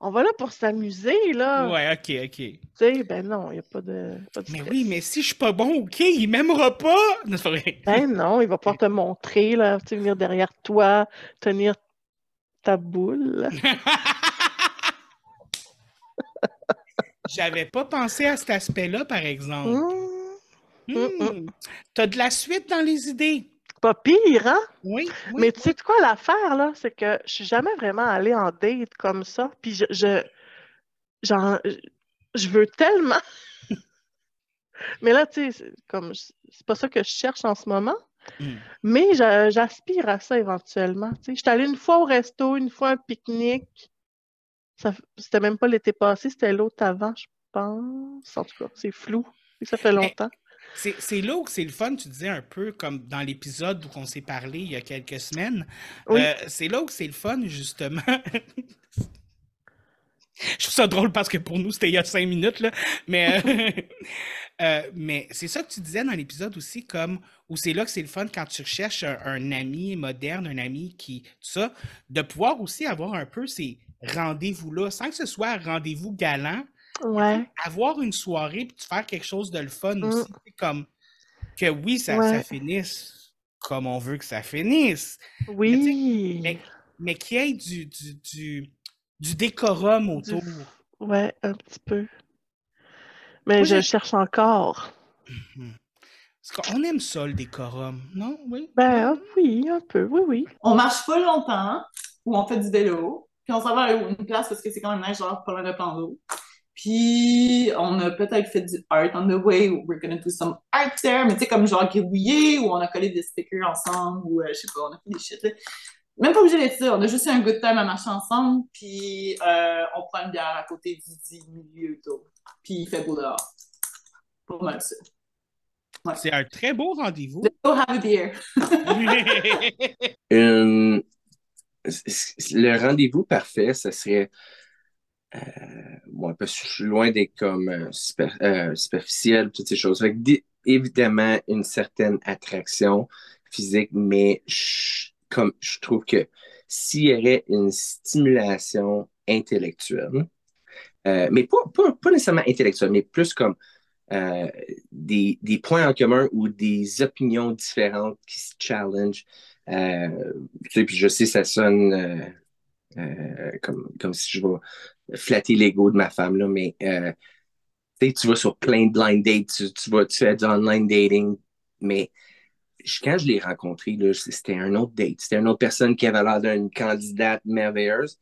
On va là pour s'amuser, là. Ouais, ok, ok. Tu sais, ben non, il n'y a pas de, pas de Mais stress. oui, mais si je suis pas bon quai, il m'aimera pas! Non. Ben non, il va pouvoir te montrer, là, tu venir derrière toi, tenir ta boule. J'avais pas pensé à cet aspect-là, par exemple. Hum, Hmm. T'as de la suite dans les idées? Pas pire, hein? Oui. oui, Mais tu sais de quoi l'affaire, là? C'est que je suis jamais vraiment allée en date comme ça. Puis je, je, je veux tellement. Mais là, tu sais, c'est comme c'est pas ça que je cherche en ce moment. Hmm. Mais j'a- j'aspire à ça éventuellement. Tu sais, j'étais allée une fois au resto, une fois à un pique-nique. C'était même pas l'été passé, c'était l'autre avant, je pense. En tout cas, c'est flou. Ça fait longtemps. C'est là où c'est le fun, tu disais un peu comme dans l'épisode où on s'est parlé il y a quelques semaines. Oui. Euh, c'est là où c'est le fun, justement. Je trouve ça drôle parce que pour nous, c'était il y a cinq minutes, là. Mais, euh, euh, mais c'est ça que tu disais dans l'épisode aussi, comme où c'est là que c'est le fun quand tu recherches un, un ami moderne, un ami qui. Tout ça, de pouvoir aussi avoir un peu ces rendez-vous-là, sans que ce soit un rendez-vous galant, Ouais. avoir une soirée puis faire quelque chose de le fun Mm. aussi. C'est Comme que oui, ça, Ouais. ça finisse comme on veut que ça finisse. Oui. Mais, mais qu'il y ait du, du, du, du décorum autour. Ouais, un petit peu. Mais je cherche encore. Parce qu'on aime ça, le décorum, non? Oui? Ben ah, oui, un peu, oui, oui. On marche pas longtemps, ou on fait du vélo, puis on s'en va à une place parce que c'est quand même nice, genre pas loin de plan d'eau. Puis on a peut-être fait du art on the way, ou we're gonna do some art there, mais tu sais, comme genre gribouillé, ou on a collé des stickers ensemble, ou euh, je sais pas, on a fait des shit. là. Même pas obligé d'être ça, on a juste eu un good time à marcher ensemble, puis euh, on prend une bière à côté du, du milieu d'eau, puis il fait beau dehors. Pas mal ça. C'est un très beau rendez-vous. Let's go have a beer. C- Le rendez-vous parfait, ce serait. Euh, je suis loin d'être comme euh, super- euh, toutes ces choses. Fait évidemment, une certaine attraction physique, mais je, comme, je trouve que s'il y aurait une stimulation intellectuelle, euh, mais pas, pas, pas nécessairement intellectuelle, mais plus comme euh, des, des points en commun ou des opinions différentes qui se challenge. Euh, tu sais, puis je sais, ça sonne euh, comme, comme si je vais flatter l'ego de ma femme, là, mais euh, tu vas sur plein de blind dates, tu, tu vas, tu fais du online dating, mais je- quand je l'ai rencontré, là, c'était un autre date. C'était une autre personne qui avait l'air d'une candidate merveilleuse.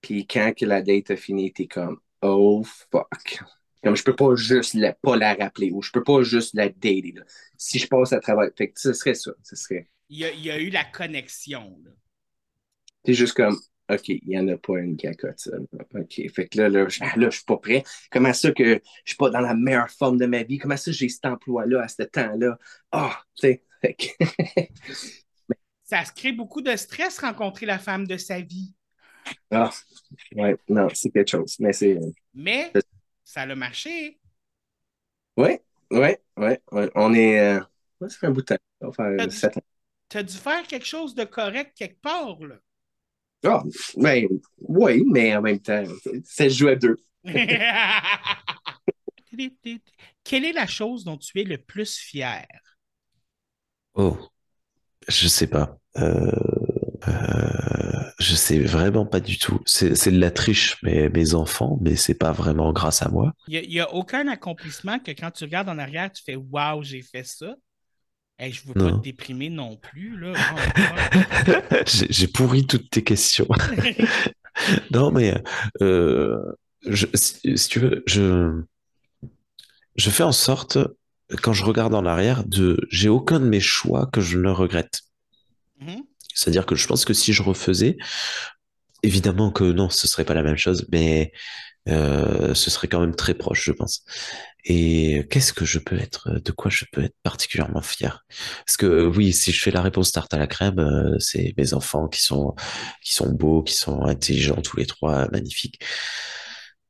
Puis quand que la date a fini, t'es comme, oh fuck. Comme je peux pas juste la, pas la rappeler ou je peux pas juste la dater. là. Si je passe à travers. Fait que ce serait ça. Ce serait. il, y a, il y a eu la connexion. C'est juste comme, OK, il n'y en a pas une cacotte, ça. OK. Fait que là, là, je, là, je suis pas prêt. Comment ça que je suis pas dans la meilleure forme de ma vie? Comment ça j'ai cet emploi-là à ce temps-là? Ah, tu sais. Que- Ça se crée beaucoup de stress rencontrer la femme de sa vie. ah, ouais, non, c'est quelque chose. Mais c'est. Mais ça a marché. Ouais, ouais, ouais, ouais. On est. euh, ça fait un bout de temps. Euh, ans. Tu as dû faire quelque chose de correct quelque part. Là. Ah, ben, oui, mais en même temps, ça se joue à deux. Quelle est la chose dont tu es le plus fier? Oh, je sais pas. Euh, euh, je sais vraiment pas du tout. C'est c'est de la triche, mais mes enfants, mais c'est pas vraiment grâce à moi. Il n'y a, aucun accomplissement que quand tu regardes en arrière, tu fais Waouh, j'ai fait ça. Hey, je ne veux pas te déprimer non plus. Là. Oh, J'ai j'ai pourri toutes tes questions. Non, mais euh, je, si, si tu veux, je, je fais en sorte, quand je regarde en arrière, de, j'ai aucun de mes choix que je ne regrette. Mhm. C'est-à-dire que je pense que si je refaisais, évidemment que non, ce serait pas la même chose, mais euh, ce serait quand même très proche, je pense. Et qu'est-ce que je peux être, de quoi je peux être particulièrement fier? Parce que euh, oui, si je fais la réponse tarte à la crème, euh, c'est mes enfants qui sont qui sont beaux, qui sont intelligents tous les trois, magnifiques.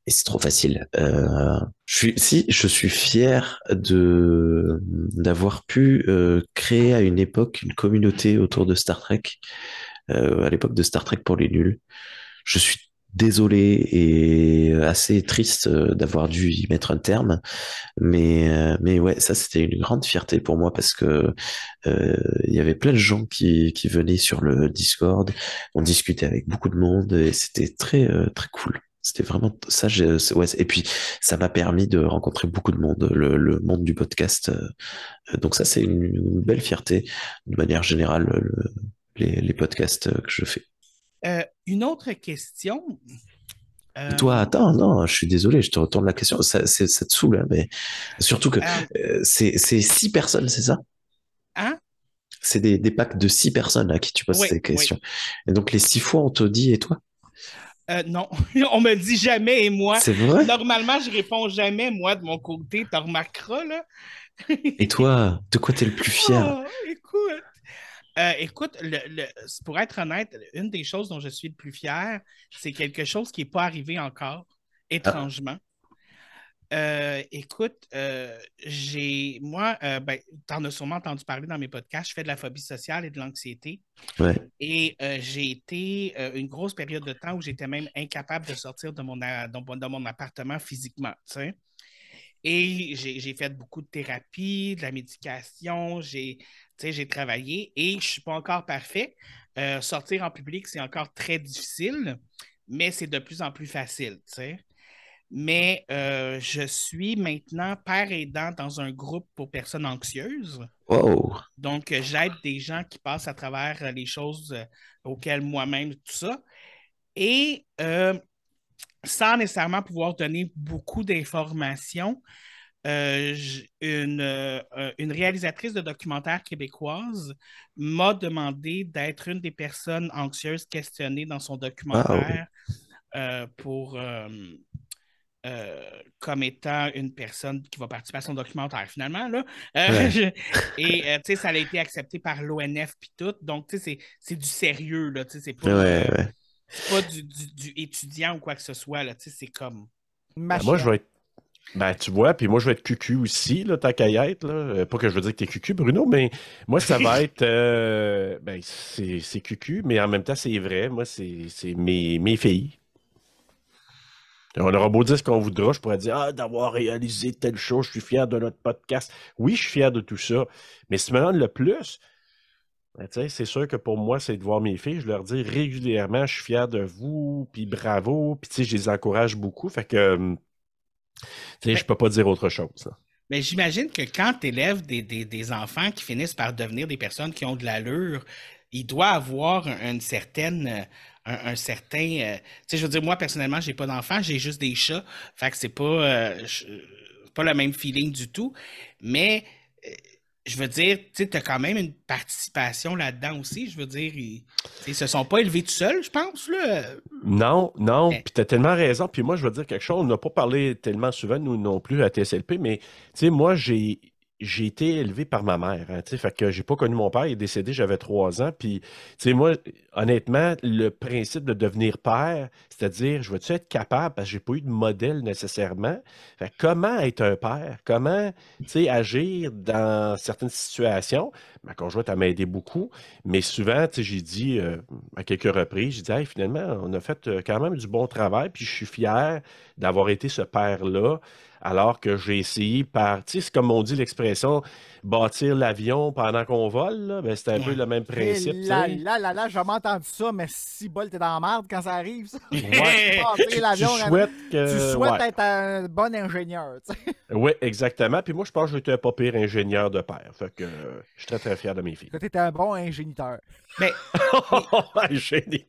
Et c'est trop facile. Euh, je suis, si, je suis fier de d'avoir pu euh, créer à une époque une communauté autour de Star Trek, euh, à l'époque de Star Trek pour les nuls. Je suis désolé et assez triste euh, d'avoir dû y mettre un terme, mais euh, mais ouais, ça c'était une grande fierté pour moi parce que euh, il y avait plein de gens qui qui venaient sur le Discord, on discutait avec beaucoup de monde et c'était très très cool. C'était vraiment ça. Ouais, et puis ça m'a permis de rencontrer beaucoup de monde, le, le monde du podcast. Donc ça, c'est une, belle fierté de manière générale, le- les, les podcasts que je fais. Euh, une autre question. Euh, Toi, attends, non, je suis désolé, je te retourne la question. Ça, te saoule, hein, mais surtout que euh, c'est six personnes, c'est ça? Hein? C'est des, des packs de six personnes à qui tu poses Oui, ces questions. Et donc les six fois, on te dit, et toi? Euh, non, on me dit jamais et moi. C'est vrai? Normalement, je réponds jamais, moi, de mon côté. Tu remarqueras, là. Et toi, de quoi t'es le plus fier? Oh. Euh, écoute, le, le- pour être honnête, une des choses dont je suis le plus fier, c'est quelque chose qui n'est pas arrivé encore, étrangement. Euh, écoute, euh, j'ai moi, ben, tu en as sûrement entendu parler dans mes podcasts, je fais de la phobie sociale et de l'anxiété. Ouais. Et j'ai été une grosse période de temps où j'étais même incapable de sortir de mon, a- dans, mon- appartement physiquement. tu sais. Et j'ai fait beaucoup de thérapie, de la médication, j'ai j'ai travaillé et je ne suis pas encore parfait. Euh, sortir en public, c'est encore très difficile, mais c'est de plus en plus facile. tu sais. Mais euh, je suis maintenant père aidant dans un groupe pour personnes anxieuses. Wow. Donc, euh, j'aide des gens qui passent à travers les choses auxquelles moi-même, tout ça. Et euh, sans nécessairement pouvoir donner beaucoup d'informations, euh, une, euh, une réalisatrice de documentaire québécoise m'a demandé d'être une des personnes anxieuses questionnées dans son documentaire euh, pour, euh, euh, comme étant une personne qui va participer à son documentaire, finalement. Là. Euh, Ouais. je- et euh, tu sais, ça a été accepté par l'ONF puis tout. Donc, tu sais, c'est- c'est du sérieux. Là, tu sais, c'est pas, Ouais, ouais. c'est pas du, du- du étudiant ou quoi que ce soit. Là, tu sais, c'est comme. Ben, moi, je vais être. Ben, tu vois, puis moi, je vais être cucu aussi, là, y être, là. Euh, Pas que je veux dire que t'es cucu, Bruno, mais moi, ça va être. euh, Ben, c'est cucu, mais en même temps, c'est vrai. Moi, c'est mes, mes filles. On aura beau dire ce qu'on voudra, je pourrais dire Ah, d'avoir réalisé telle chose, je suis fier de notre podcast. Oui, je suis fier de tout ça. Mais ce qui me donne le plus, ben, tu sais, c'est sûr que pour moi, c'est de voir mes filles. Je leur dis régulièrement, je suis fier de vous, puis bravo, puis tu sais, je les encourage beaucoup. Fait que, hum, tu sais, je peux pas dire autre chose. là. Mais j'imagine que quand tu élèves des, des- des enfants qui finissent par devenir des personnes qui ont de l'allure, il doit avoir un- une certaine, euh, un, un certain. euh, tu sais, je veux dire, moi, personnellement, j'ai pas d'enfants, j'ai juste des chats. Fait que c'est pas, euh, pas le même feeling du tout. Mais je veux dire, tu as quand même une participation là-dedans aussi. Je veux dire, ils, ils se sont pas élevés tout seuls, je pense. Là. Non, non, puis tu as tellement raison. Puis moi, je veux dire quelque chose, on n'a pas parlé tellement souvent, nous non plus, à TSLP, mais tu sais, moi, j'ai. J'ai été élevé par ma mère, hein, fait que j'ai pas connu mon père, il est décédé, j'avais trois ans, puis, moi, honnêtement, le principe de devenir père, c'est-à-dire, je veux-tu être capable, parce que j'ai pas eu de modèle nécessairement, fait comment être un père, comment, agir dans certaines situations, ma conjointe, m'a aidé beaucoup, mais souvent, j'ai dit euh, à quelques reprises, j'ai dit, finalement, on a fait euh, quand même du bon travail, puis je suis fier d'avoir été ce père-là, alors que j'ai essayé par, tu sais, c'est comme on dit l'expression, bâtir l'avion pendant qu'on vole, ben, c'est un peu le même principe. Là, là, là, là, j'ai entendu ça, mais si bol, t'es dans la merde quand ça arrive, ça. Ouais. Tu- souhaites que- tu souhaites ouais. être un bon ingénieur, tu sais. Oui, exactement. Puis moi, je pense que j'étais un pas pire ingénieur de père. Fait que euh, je suis très, très fier de mes filles. T'étais un bon ingéniteur. Mais... ingénieur.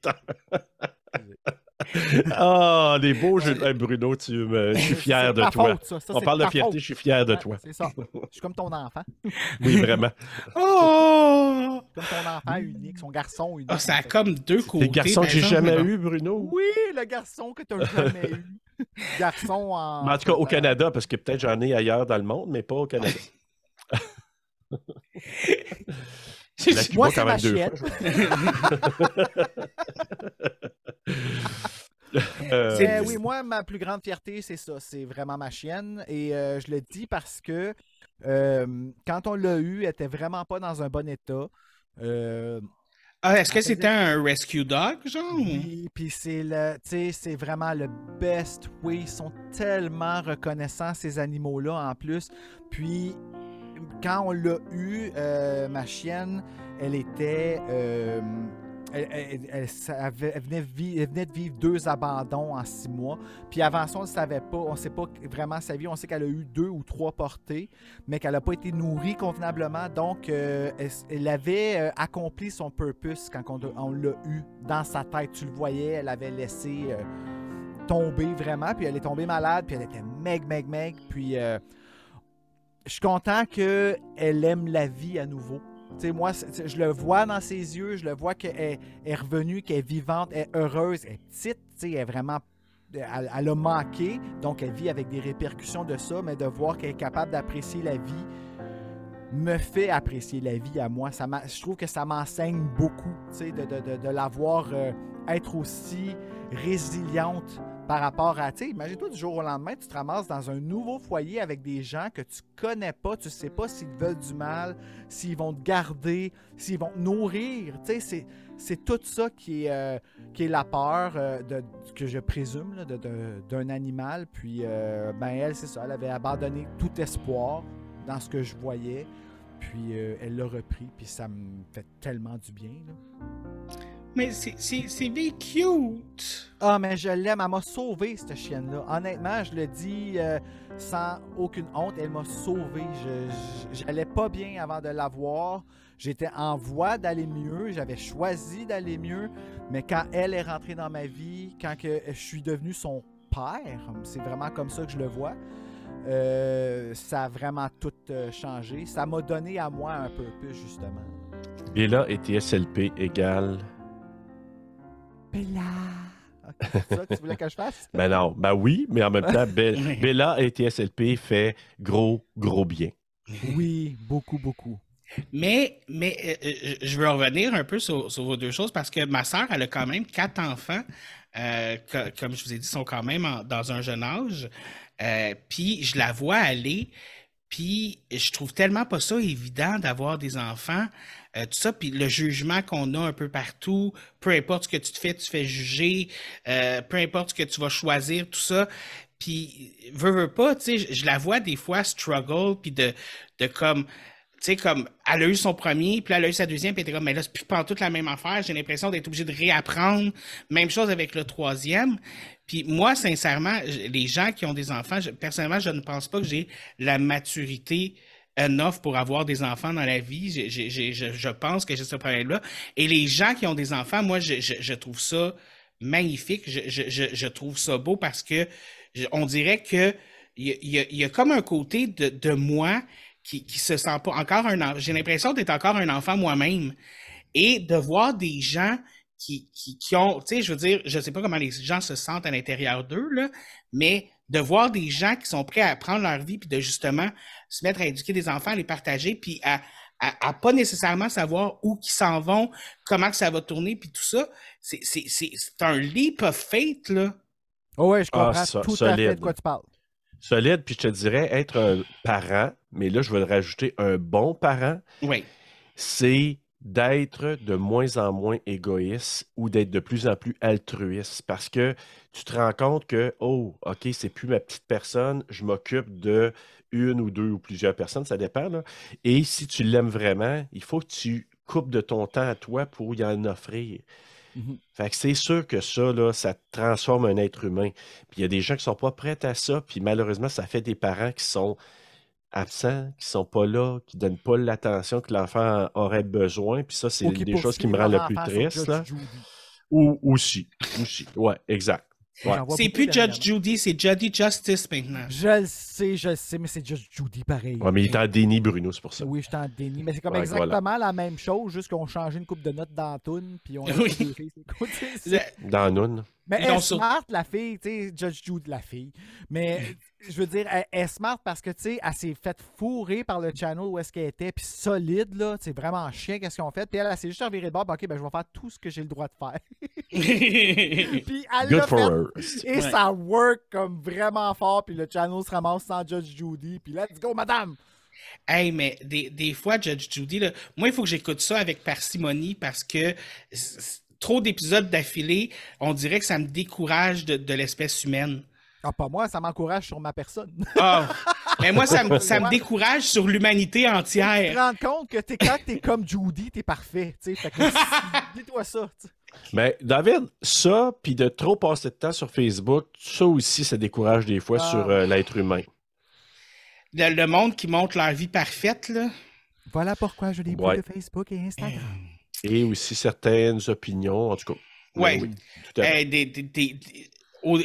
Ah, des beaux jeux. Hey, Bruno, tu me... je suis fier de toi. faute, ça. Ça, On parle de fierté, faute. je suis fier de toi. C'est ça. Je suis comme ton enfant. Oui, vraiment. Oh! Comme ton enfant unique, son garçon unique. Ah, ça a comme deux côtés. Des garçons que j'ai jamais eu, Bruno. Oui, le garçon que t'as jamais eu. Garçon en. Mais en tout cas, au Canada, parce que peut-être j'en ai ailleurs dans le monde, mais pas au Canada. La Cuba, Moi, quand c'est même deux. Euh, oui, moi, ma plus grande fierté, c'est ça. C'est vraiment ma chienne. Et euh, je le dis parce que euh, quand on l'a eu, elle était vraiment pas dans un bon état. Euh, Ah, est-ce que c'était un rescue dog, genre? Oui, puis c'est le, tu sais, c'est vraiment le best way. Ils sont tellement reconnaissants ces animaux-là en plus. Puis quand on l'a eu, euh, ma chienne, elle était, elle, venait, de vivre deux abandons en six mois. Puis avant ça, on ne savait pas, on ne sait pas vraiment sa vie. On sait qu'elle a eu deux ou trois portées, mais qu'elle n'a pas été nourrie convenablement. Donc, euh, elle, avait euh, accompli son purpose quand on, l'a eu dans sa tête. Tu le voyais, elle avait laissé euh, tomber vraiment, puis elle est tombée malade, puis elle était meg, meg, meg. Puis je suis content qu'elle aime la vie à nouveau. Tu sais, moi, je le vois dans ses yeux, je le vois qu'elle est, revenue, qu'elle est vivante, elle est heureuse, elle est petite, elle est vraiment. Elle, elle a manqué, donc elle vit avec des répercussions de ça, mais de voir qu'elle est capable d'apprécier la vie, me fait apprécier la vie à moi. Ça je trouve que ça m'enseigne beaucoup, de, de, de, de la voir euh, être aussi résiliente par rapport à, tu imagine-toi du jour au lendemain, tu te ramasses dans un nouveau foyer avec des gens que tu connais pas, tu sais pas s'ils veulent du mal, s'ils vont te garder, s'ils vont te nourrir, tu sais, c'est, tout ça qui est, euh, qui est la peur euh, de, que je présume d'un animal. Puis, euh, ben elle, c'est ça, elle avait abandonné tout espoir dans ce que je voyais. Puis elle l'a repris, puis ça me fait tellement du bien. là. Mais c'est- c'est c'est bien cute. Ah, mais je l'aime, elle m'a sauvé, cette chienne-là. Honnêtement, je le dis euh, sans aucune honte, elle m'a sauvé. Je- je- J'allais pas bien avant de la voir. J'étais en voie d'aller mieux, j'avais choisi d'aller mieux, mais quand elle est rentrée dans ma vie, quand que je suis devenu son père, c'est vraiment comme ça que je le vois, euh, ça a vraiment tout euh, changé. Ça m'a donné à moi un peu plus, justement. Bella et TSLP égale. Bella! C'est ça que tu voulais que je fasse? Ben non, ben oui, mais en même temps, Be- Bella et TSLP fait gros, gros bien. Oui, beaucoup, beaucoup. Mais, mais euh, euh, je veux revenir un peu sur, sur vos deux choses parce que ma sœur, elle a quand même quatre enfants. euh, co- comme je vous ai dit, sont quand même en- dans un jeune âge. Euh, puis je la vois aller. Puis je trouve tellement pas ça évident d'avoir des enfants. Euh, tout ça, puis le jugement qu'on a un peu partout, peu importe ce que tu te fais, tu fais juger, euh, peu importe ce que tu vas choisir, tout ça. Puis, veux, veux pas, tu sais, je, la vois des fois struggle, puis de, de comme, tu sais, comme, elle a eu son premier, puis elle a eu sa deuxième, puis elle comme, mais là, c'est plus pas toute la même affaire. J'ai l'impression d'être obligé de réapprendre. Même chose avec le troisième. Puis moi, sincèrement, les gens qui ont des enfants, personnellement, je ne pense pas que j'ai la maturité enough pour avoir des enfants dans la vie. Je, je pense que j'ai ce problème-là. Et les gens qui ont des enfants, moi, je, je- je trouve ça magnifique. Je, trouve ça beau parce que on dirait que il y y y a comme un côté de, de moi qui, qui se sent pas encore un enfant. J'ai l'impression d'être encore un enfant moi-même. Et de voir des gens qui, qui, qui ont, tu sais, je veux dire, je sais pas comment les gens se sentent à l'intérieur d'eux, là, mais de voir des gens qui sont prêts à prendre leur vie puis de justement se mettre à éduquer des enfants, à les partager, puis à, à, à pas nécessairement savoir où qu'ils s'en vont, comment que ça va tourner, puis tout ça, c'est c'est- c'est- c'est un leap of faith, là. Oh ouais, je Ah, comprends ça, tout à fait solide. de quoi tu parles. Solide, puis je te dirais, être un parent, mais là, je vais le rajouter, un bon parent, Oui. c'est d'être de moins en moins égoïste ou d'être de plus en plus altruiste parce que tu te rends compte que, oh, OK, c'est plus ma petite personne, je m'occupe de une ou deux ou plusieurs personnes, ça dépend. là. Et si tu l'aimes vraiment, il faut que tu coupes de ton temps à toi pour y en offrir. Fait que c'est sûr que ça, là, ça transforme un être humain. Puis il y a des gens qui sont pas prêts à ça, puis malheureusement, ça fait des parents qui sont absents, qui sont pas là, qui donnent pas l'attention que l'enfant aurait besoin. Puis ça, c'est une qui des choses qui me rend le plus triste. Là. Judy. Ou aussi, aussi. Ouais, exact. Ouais. C'est plus Judge. Judy, c'est Juddy Justice maintenant. Je le sais, je le sais, mais c'est Judge Judy pareil. Ouais, mais il est en déni, Bruno, c'est pour ça. Oui, je suis en déni. Mais c'est comme Ouais, exactement la même chose, juste qu'on changé une coupe de notes dans toune, puis on a Oui. fait deux filles, Dans Noon. Mais elle est sur- smart, la fille, tu sais, Judge Jude, la fille. Mais je veux dire, elle est smart parce que, tu sais, elle s'est faite fourrer par le channel où est-ce qu'elle était, puis solide, là, c'est vraiment chien qu'est-ce qu'ils ont fait. Puis elle, elle s'est juste revirée de bord, ok, ben je vais faire tout ce que j'ai le droit de faire. puis elle Good l'a for fait, her. et Ouais. ça work comme vraiment fort, puis le channel se ramasse sans Judge Judy, puis let's go, madame! Hey, mais des, des fois, Judge Judy, là, moi, il faut que j'écoute ça avec parcimonie parce que trop d'épisodes d'affilée, on dirait que ça me décourage de, de l'espèce humaine. Ah, pas moi, ça m'encourage sur ma personne. Ah! mais moi, ça me, ça me décourage sur l'humanité Tu te entière. rends compte que t'es, quand t'es comme Judy, t'es parfait, dis-toi ça. Mais David, ça, puis de trop passer de temps sur Facebook, ça aussi, ça décourage des fois Ah. sur euh, l'être humain. Le, le monde qui montre leur vie parfaite, là. Voilà pourquoi je n'ai plus Ouais. de Facebook et Instagram. Et aussi certaines opinions, en tout cas. Ouais. Oui, tout à. Euh,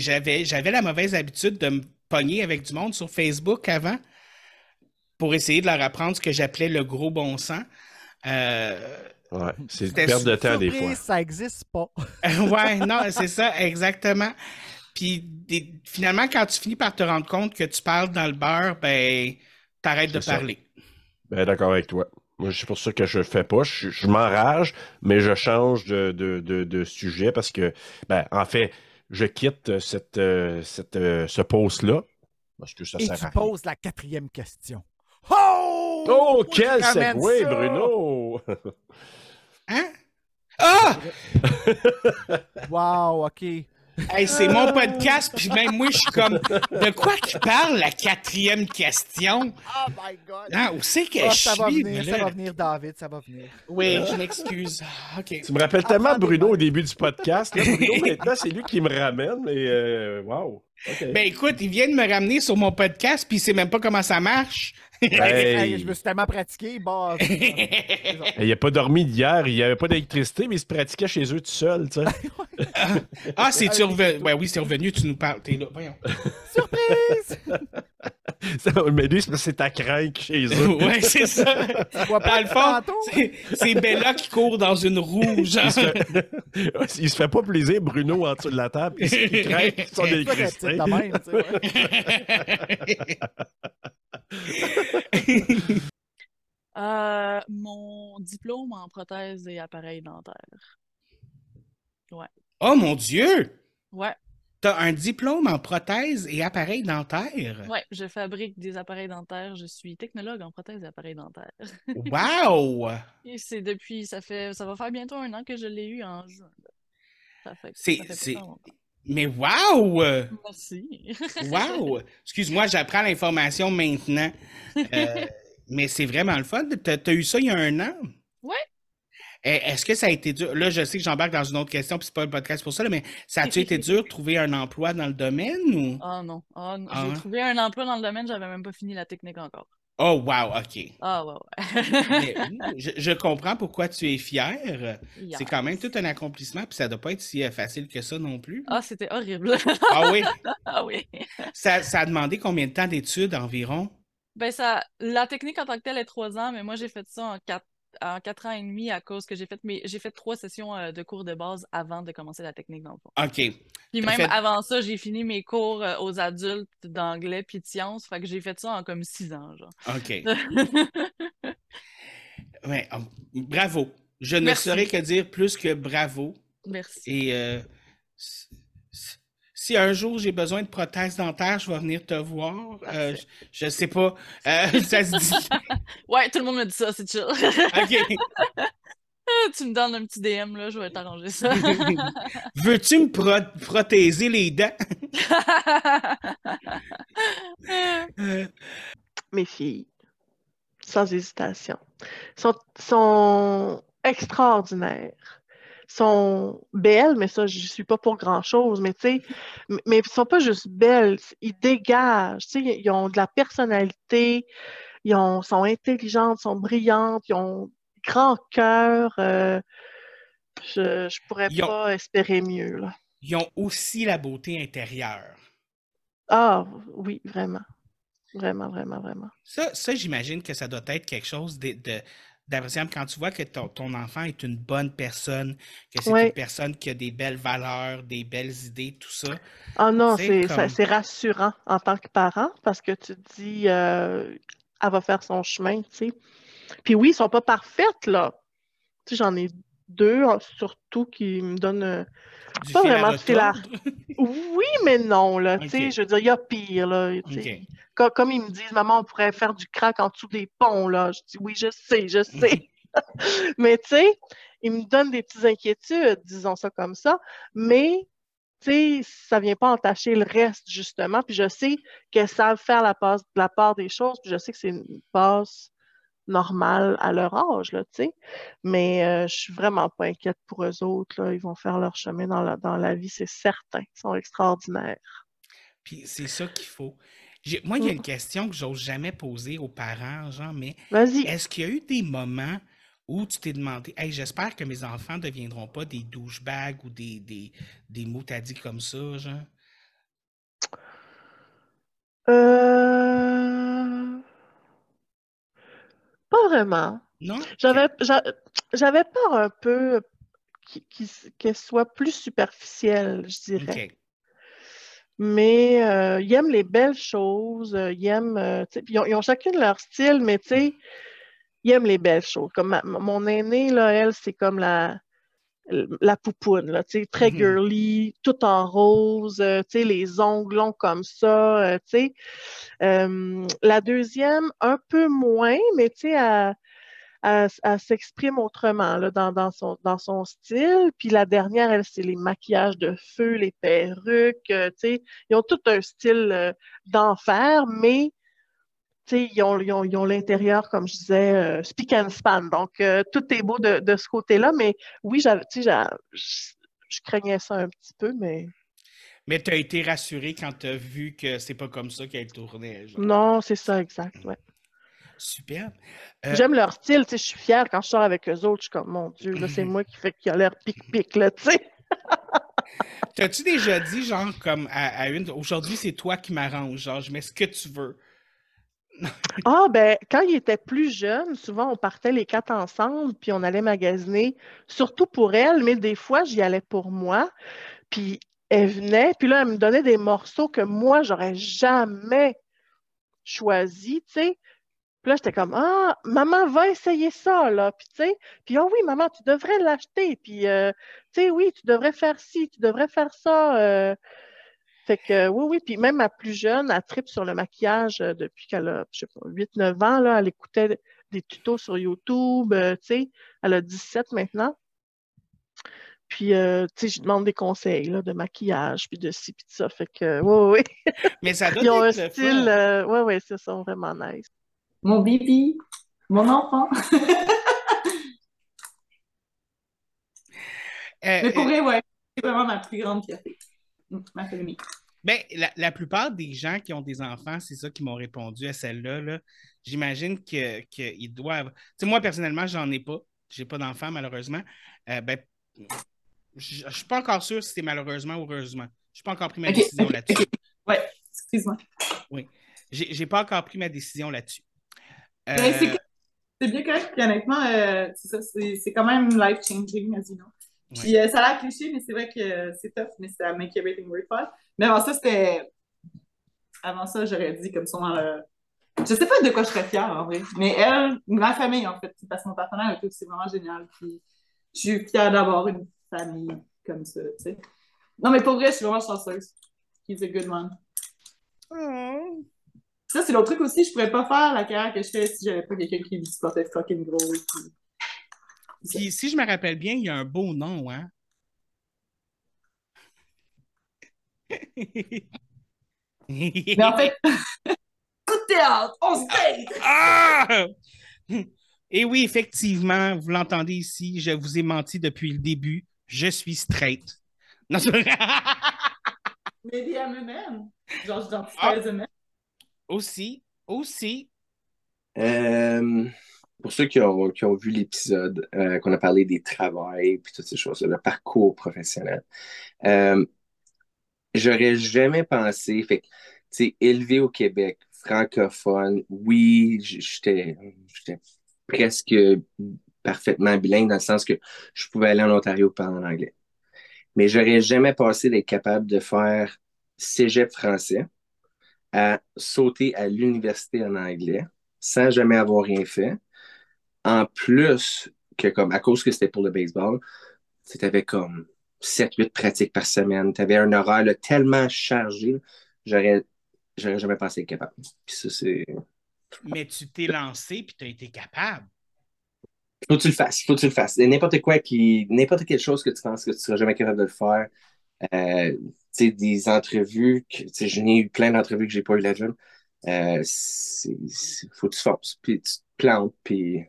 J'avais j'avais la mauvaise habitude de me pogner avec du monde sur Facebook avant pour essayer de leur apprendre ce que j'appelais le gros bon sens. Euh, Ouais, c'est une perte de temps des fois. ça existe pas. ouais, non, c'est ça, exactement. Puis des- finalement, quand tu finis par te rendre compte que tu parles dans le beurre, ben, t'arrêtes de ça. parler. Ben, d'accord avec toi. Moi, c'est pour ça que je le fais pas. Je, je m'enrage, mais je change de, de, de, de sujet parce que, ben, en fait, je quitte cette, euh, cette, euh, ce post-là parce que ça Et sert tu à poses la quatrième question. Oh! Oh, quel segway! Bruno! Hein? Ah! Wow, OK. Hey, c'est mon podcast, puis même moi, je suis comme, de quoi qu'il parle, la quatrième question? Oh my God! Ah, où c'est que Ah, je ça va suis? venir, mais ça va venir, David, ça va venir. Oui, je m'excuse. Ah. Tu me rappelles tellement Bruno au début du podcast. Là, Bruno, maintenant, c'est lui qui me ramène, mais euh, wow. Ben écoute, il vient de me ramener sur mon podcast, puis il sait même pas comment ça marche. Hey. Hey, je me suis tellement pratiqué, bah. Il n'a pas dormi d'hier, il n'y avait pas d'électricité, mais il se pratiquait chez eux tout seul, tu sais. Ah, c'est-tu revenu? Ouais, oui, c'est revenu, tu nous parles. T'es là, voyons. Surprise! Ça, mais lui, c'est parce que c'est ta crainte chez eux. ouais, c'est ça. vois Dans le fond, c'est- c'est Bella qui court dans une roue, genre. Il se, fait... il se fait pas plaisir, Bruno, en dessous de la table. Il, il craint son C'est pas électricité. Euh, mon diplôme en prothèse et appareil dentaire. Ouais. Oh mon Dieu! Ouais. T'as un diplôme en prothèse et appareil dentaire. Ouais, je fabrique des appareils dentaires. Je suis technologue en prothèse et appareils dentaires. Wow! C'est depuis, ça fait, ça va faire bientôt un an que je l'ai eu en juin. Ça fait, C'est- ça fait c'est-. Mais wow! Merci. Wow! Excuse-moi, j'apprends l'information maintenant. Euh, mais c'est vraiment le fun. T'as t'as eu ça il y a un an? Ouais. Eh, Est-ce que ça a été dur? Là, je sais que j'embarque dans une autre question, puis c'est pas le podcast pour ça, là, mais ça a-tu été dur de trouver un emploi dans le domaine ou? Ah non. Ah non. Ah, J'ai hein? trouvé un emploi dans le domaine, j'avais même pas fini la technique encore. Oh, wow, OK. Ah ouais, je, je comprends pourquoi tu es fier. Yes. C'est quand même tout un accomplissement, puis ça doit pas être si euh, facile que ça non plus. Ah, c'était horrible. Ah oui? Ah oui. Ça, ça a demandé combien de temps d'études environ? Ben ça, la technique en tant que telle est trois ans, mais moi j'ai fait ça en quatre, en quatre ans et demi à cause que j'ai fait mes, j'ai fait trois sessions euh, de cours de base avant de commencer la technique dans le fond. OK. Puis même fait- avant ça, j'ai fini mes cours euh, aux adultes d'anglais puis de sciences, fait que j'ai fait ça en comme six ans, genre. OK. Ouais, oh, bravo. Je ne Merci. saurais que dire plus que bravo. Merci. Et euh, si, un jour j'ai besoin de prothèse dentaire, je vais venir te voir. Euh, je, je sais pas. Euh, ça se dit. Ouais, tout le monde me dit ça, c'est chill. OK. tu me donnes un petit DM là, je vais t'arranger ça. Veux-tu me pro- prothéser les dents? Euh, mes filles, sans hésitation, sont, sont extraordinaires. Sont belles, mais ça, je ne suis pas pour grand-chose, mais tu sais, mais ils sont pas juste belles, ils dégagent, tu sais, ils ont de la personnalité, ils ont, sont intelligentes, sont brillantes, ils ont grand cœur. euh, je ne pourrais Ils ont- pas espérer mieux, là. Ils ont aussi la beauté intérieure. Ah, oui, vraiment. Vraiment, vraiment, vraiment. Ça, ça j'imagine que ça doit être quelque chose de, de- d'appréciable quand tu vois que ton, ton enfant est une bonne personne, que c'est Ouais. une personne qui a des belles valeurs, des belles idées, tout ça. Ah non, Tu sais, c'est comme- rassurant en tant que parent parce que tu te dis, euh, elle va faire son chemin, tu sais. Puis oui, ils sont pas parfaites, là. Tu sais, j'en ai deux, surtout, qui me donnent euh, Du pas vraiment. Oui, mais non, là. Tu sais, je veux dire, il y a pire, là. tu sais. OK. Co- Comme, ils me disent, maman, on pourrait faire du crack en dessous des ponts, là. Je dis, oui, je sais, je sais. mais tu sais, ils me donnent des petites inquiétudes, disons ça comme ça. Mais, tu sais, ça vient pas entacher le reste, justement. Puis je sais qu'elles savent faire la, passe, la part des choses. Puis je sais que c'est une passe normale à leur âge, là, tu sais. Mais euh, je suis vraiment pas inquiète pour eux autres, là. Ils vont faire leur chemin dans la, dans la vie, c'est certain. Ils sont extraordinaires. Puis c'est ça qu'il faut. Moi, il y a une question que j'ose jamais poser aux parents, genre, mais est-ce qu'il y a eu des moments où tu t'es demandé, hey, j'espère que mes enfants ne deviendront pas des douchebags ou des, des, des mots t'as dit comme ça, genre? Euh... Pas vraiment. Non? J'avais j'a- j'avais peur un peu qu'elle soit plus superficielle, je dirais. Mais euh, ils aiment les belles choses, euh, ils aiment, euh, ils ont, ils ont chacune leur style, mais tu sais, il aime les belles choses. Comme ma- mon aînée, là, elle, c'est comme la, la poupoune, là, très Mhm. girly, tout en rose, euh, les ongles longs comme ça, euh, la deuxième, un peu moins, mais elle, elle- elle s'exprime autrement là, dans, dans son, dans son style. Puis la dernière, elle, c'est les maquillages de feu, les perruques, euh. Ils ont tout un style d'enfer, mais ils ont, ils ont- ils ont l'intérieur, comme je disais, euh, speak and span. Donc, euh, tout est beau de, de ce côté-là. Mais oui, j'avais, je, craignais ça un petit peu, mais Mais tu as été rassuré quand tu as vu que c'est pas comme ça qu'elle tournait. genre. non, c'est ça, exact. Ouais. Super. Euh, J'aime leur style, je suis fière quand je sors avec eux autres, je suis comme, mon Dieu, là, c'est moi qui fait qu'il a l'air pic-pic, là, tu sais. T'as-tu déjà dit, genre, comme à, à une, aujourd'hui, c'est toi qui m'arrange, genre, je mets ce que tu veux. Ah, ben, quand ils étaient plus jeunes, souvent on partait les quatre ensemble, puis on allait magasiner, surtout pour elle, mais des fois j'y allais pour moi. Puis elle venait, puis là, elle me donnait des morceaux que moi, j'aurais jamais choisis, tu sais. Puis là, j'étais comme, ah, maman va essayer ça, là. Puis, tu sais, puis, oh oui, maman, tu devrais l'acheter. Puis, euh, tu sais, oui, tu devrais faire ci, tu devrais faire ça. euh. Fait que, euh, oui, oui. Puis, même ma plus jeune, elle tripe sur le maquillage euh, depuis qu'elle a, je sais pas, 8-9 ans, là. Elle écoutait des tutos sur YouTube, euh, tu sais. Elle a 17 maintenant. Puis, euh, tu sais, je lui demande des conseils, là, de maquillage, puis de ci, puis de ça. Fait que, oui, oui. Mais ça Ils ont un style, euh, ouais, c'est ça, vraiment nice. Mon bibi, mon enfant. Euh, Mais pour euh, vrai, ouais, c'est vraiment ma plus grande fierté. Mm, Ma famille. Ben, la, la plupart des gens qui ont des enfants, c'est ça qui m'ont répondu à celle-là. là. J'imagine que- qu'ils doivent. Tu sais, moi, personnellement, j'en ai pas. J'ai pas d'enfant, malheureusement. Euh, ben, je suis pas encore sûr si c'est malheureusement ou heureusement. Je suis pas encore pris ma décision là-dessus. ok. Ouais, excuse-moi. Oui. J'ai j'ai pas encore pris ma décision là-dessus. Euh, c'est bien correct, puis honnêtement, euh, c'est ça, c'est c'est quand même life-changing, as you know. Puis euh, ça a l'air cliché, mais c'est vrai que c'est tough, mais ça make everything worthwhile. Mais avant ça, c'était. Avant ça, j'aurais dit comme son. Euh... Je sais pas de quoi je serais fière en vrai, mais elle, ma famille en fait, parce que mon partenaire et tout, c'est vraiment génial. Puis je suis fière d'avoir une famille comme ça, tu sais. Non, mais pour vrai, je suis vraiment chanceuse. He's a good man. Oh. Ça, c'est l'autre truc aussi, je pourrais pas faire la carrière que je fais si j'avais pas quelqu'un qui me supportait fucking gros. puis- Puis si je me rappelle bien, il y a un beau nom, hein? Mais en fait, coup de théâtre, on se date! Ah! Et oui, effectivement, vous l'entendez ici, je vous ai menti depuis le début. Je suis straight. Non. Maybe I'm a man. Genre, je Ah. as a man. Aussi, aussi. Euh, pour ceux qui ont, vu l'épisode, euh, qu'on a parlé des travails puis toutes ces choses-là, le parcours professionnel, euh, j'aurais jamais pensé, fait tu élevé au Québec, francophone, oui, j'étais presque parfaitement bilingue dans le sens que je pouvais aller en Ontario parler en anglais. Mais j'aurais jamais pensé d'être capable de faire cégep français à sauter à l'université en anglais sans jamais avoir rien fait. En plus que comme à cause que c'était pour le baseball, tu avais comme 7-8 pratiques par semaine. Tu avais un horaire là, tellement chargé, j'aurais j'aurais jamais pensé être capable. Puis ça, c'est. Mais tu t'es lancé puis tu as été capable. Faut que tu le fasses, faut que tu le fasses. N'importe quoi qui. N'importe quelle chose que tu penses que tu seras jamais capable de le faire. Euh, tu sais, des entrevues, que, tu sais, je n'ai eu plein d'entrevues que j'ai pas eu la job. Euh, faut que tu forces, puis tu te plantes, puis.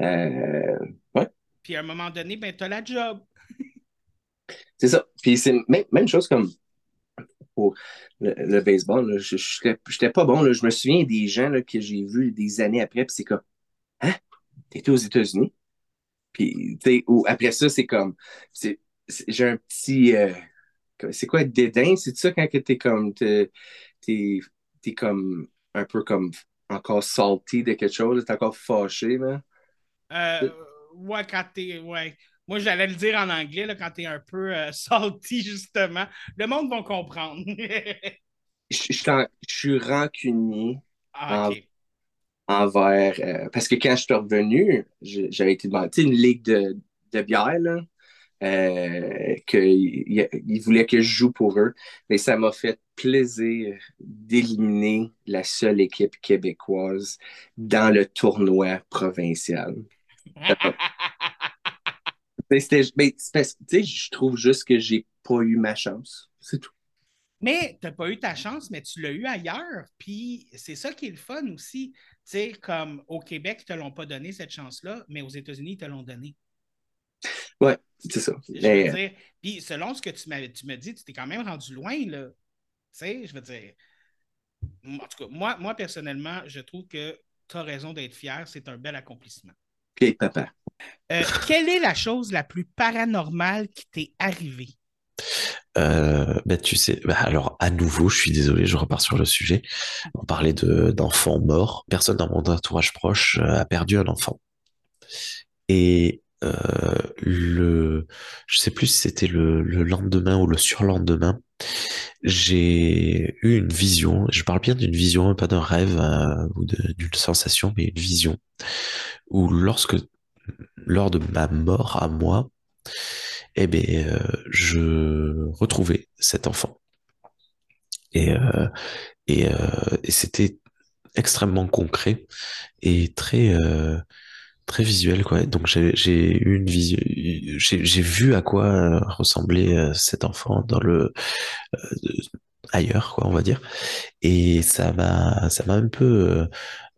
Euh, ouais, Puis à un moment donné, ben, tu as la job. c'est ça. Puis c'est même, même chose comme pour le, le baseball. là. Je n'étais j'étais pas bon. Là. Je me souviens des gens là, que j'ai vus des années après, puis c'est comme Hein? T'étais aux États-Unis? Puis, ou après ça, c'est comme j'ai un petit euh, c'est quoi dédain? C'est ça quand t'es comme t'es, t'es, t'es comme un peu comme encore salty de quelque chose, t'es encore fâché, là. Euh, ouais, quand t'es. Ouais. Moi, j'allais le dire en anglais, là, quand t'es un peu euh, salty, justement. Le monde va comprendre. Je je suis en- je suis rancunier ah, envers. euh, parce que quand je suis revenu, j'avais été demandé une ligue de, de bière, là, euh, qu'ils ils voulaient que je joue pour eux. Mais ça m'a fait plaisir d'éliminer la seule équipe québécoise dans le tournoi provincial. Mais c'était- mais c'est parce que, tu sais, je trouve juste que j'ai pas eu ma chance. C'est tout. Mais tu n'as pas eu ta chance, mais tu l'as eu ailleurs. Puis c'est ça qui est le fun aussi. Tu sais, comme au Québec, ils ne te l'ont pas donné cette chance-là, mais aux États-Unis, ils te l'ont donné. Ouais, c'est ça. Je veux Mais, dire, puis selon ce que tu tu me dis, tu t'es quand même rendu loin, là. Tu sais, je veux dire. En tout cas, moi, moi personnellement, je trouve que tu as raison d'être fier. C'est un bel accomplissement. OK, papa. Euh, quelle est la chose la plus paranormale qui t'est arrivée? Euh, ben, tu sais, ben, alors à nouveau, je suis désolé, je repars sur le sujet. On parlait de d'enfants morts. Personne dans mon entourage proche euh, a perdu un enfant. Et le, je sais plus si c'était le, le lendemain ou le surlendemain, j'ai eu une vision. Je parle bien d'une vision, pas d'un rêve euh, ou d'une sensation, mais une vision où lorsque lors de ma mort à moi, eh ben, euh, je retrouvais cet enfant. Et, euh, et, euh, c'était extrêmement concret et très, euh, très visuel, quoi. Donc j'ai, j'ai eu une vision, j'ai, j'ai vu à quoi euh, ressemblait euh, cet enfant dans le, euh, ailleurs, quoi, on va dire. Et ça m'a, ça m'a un peu,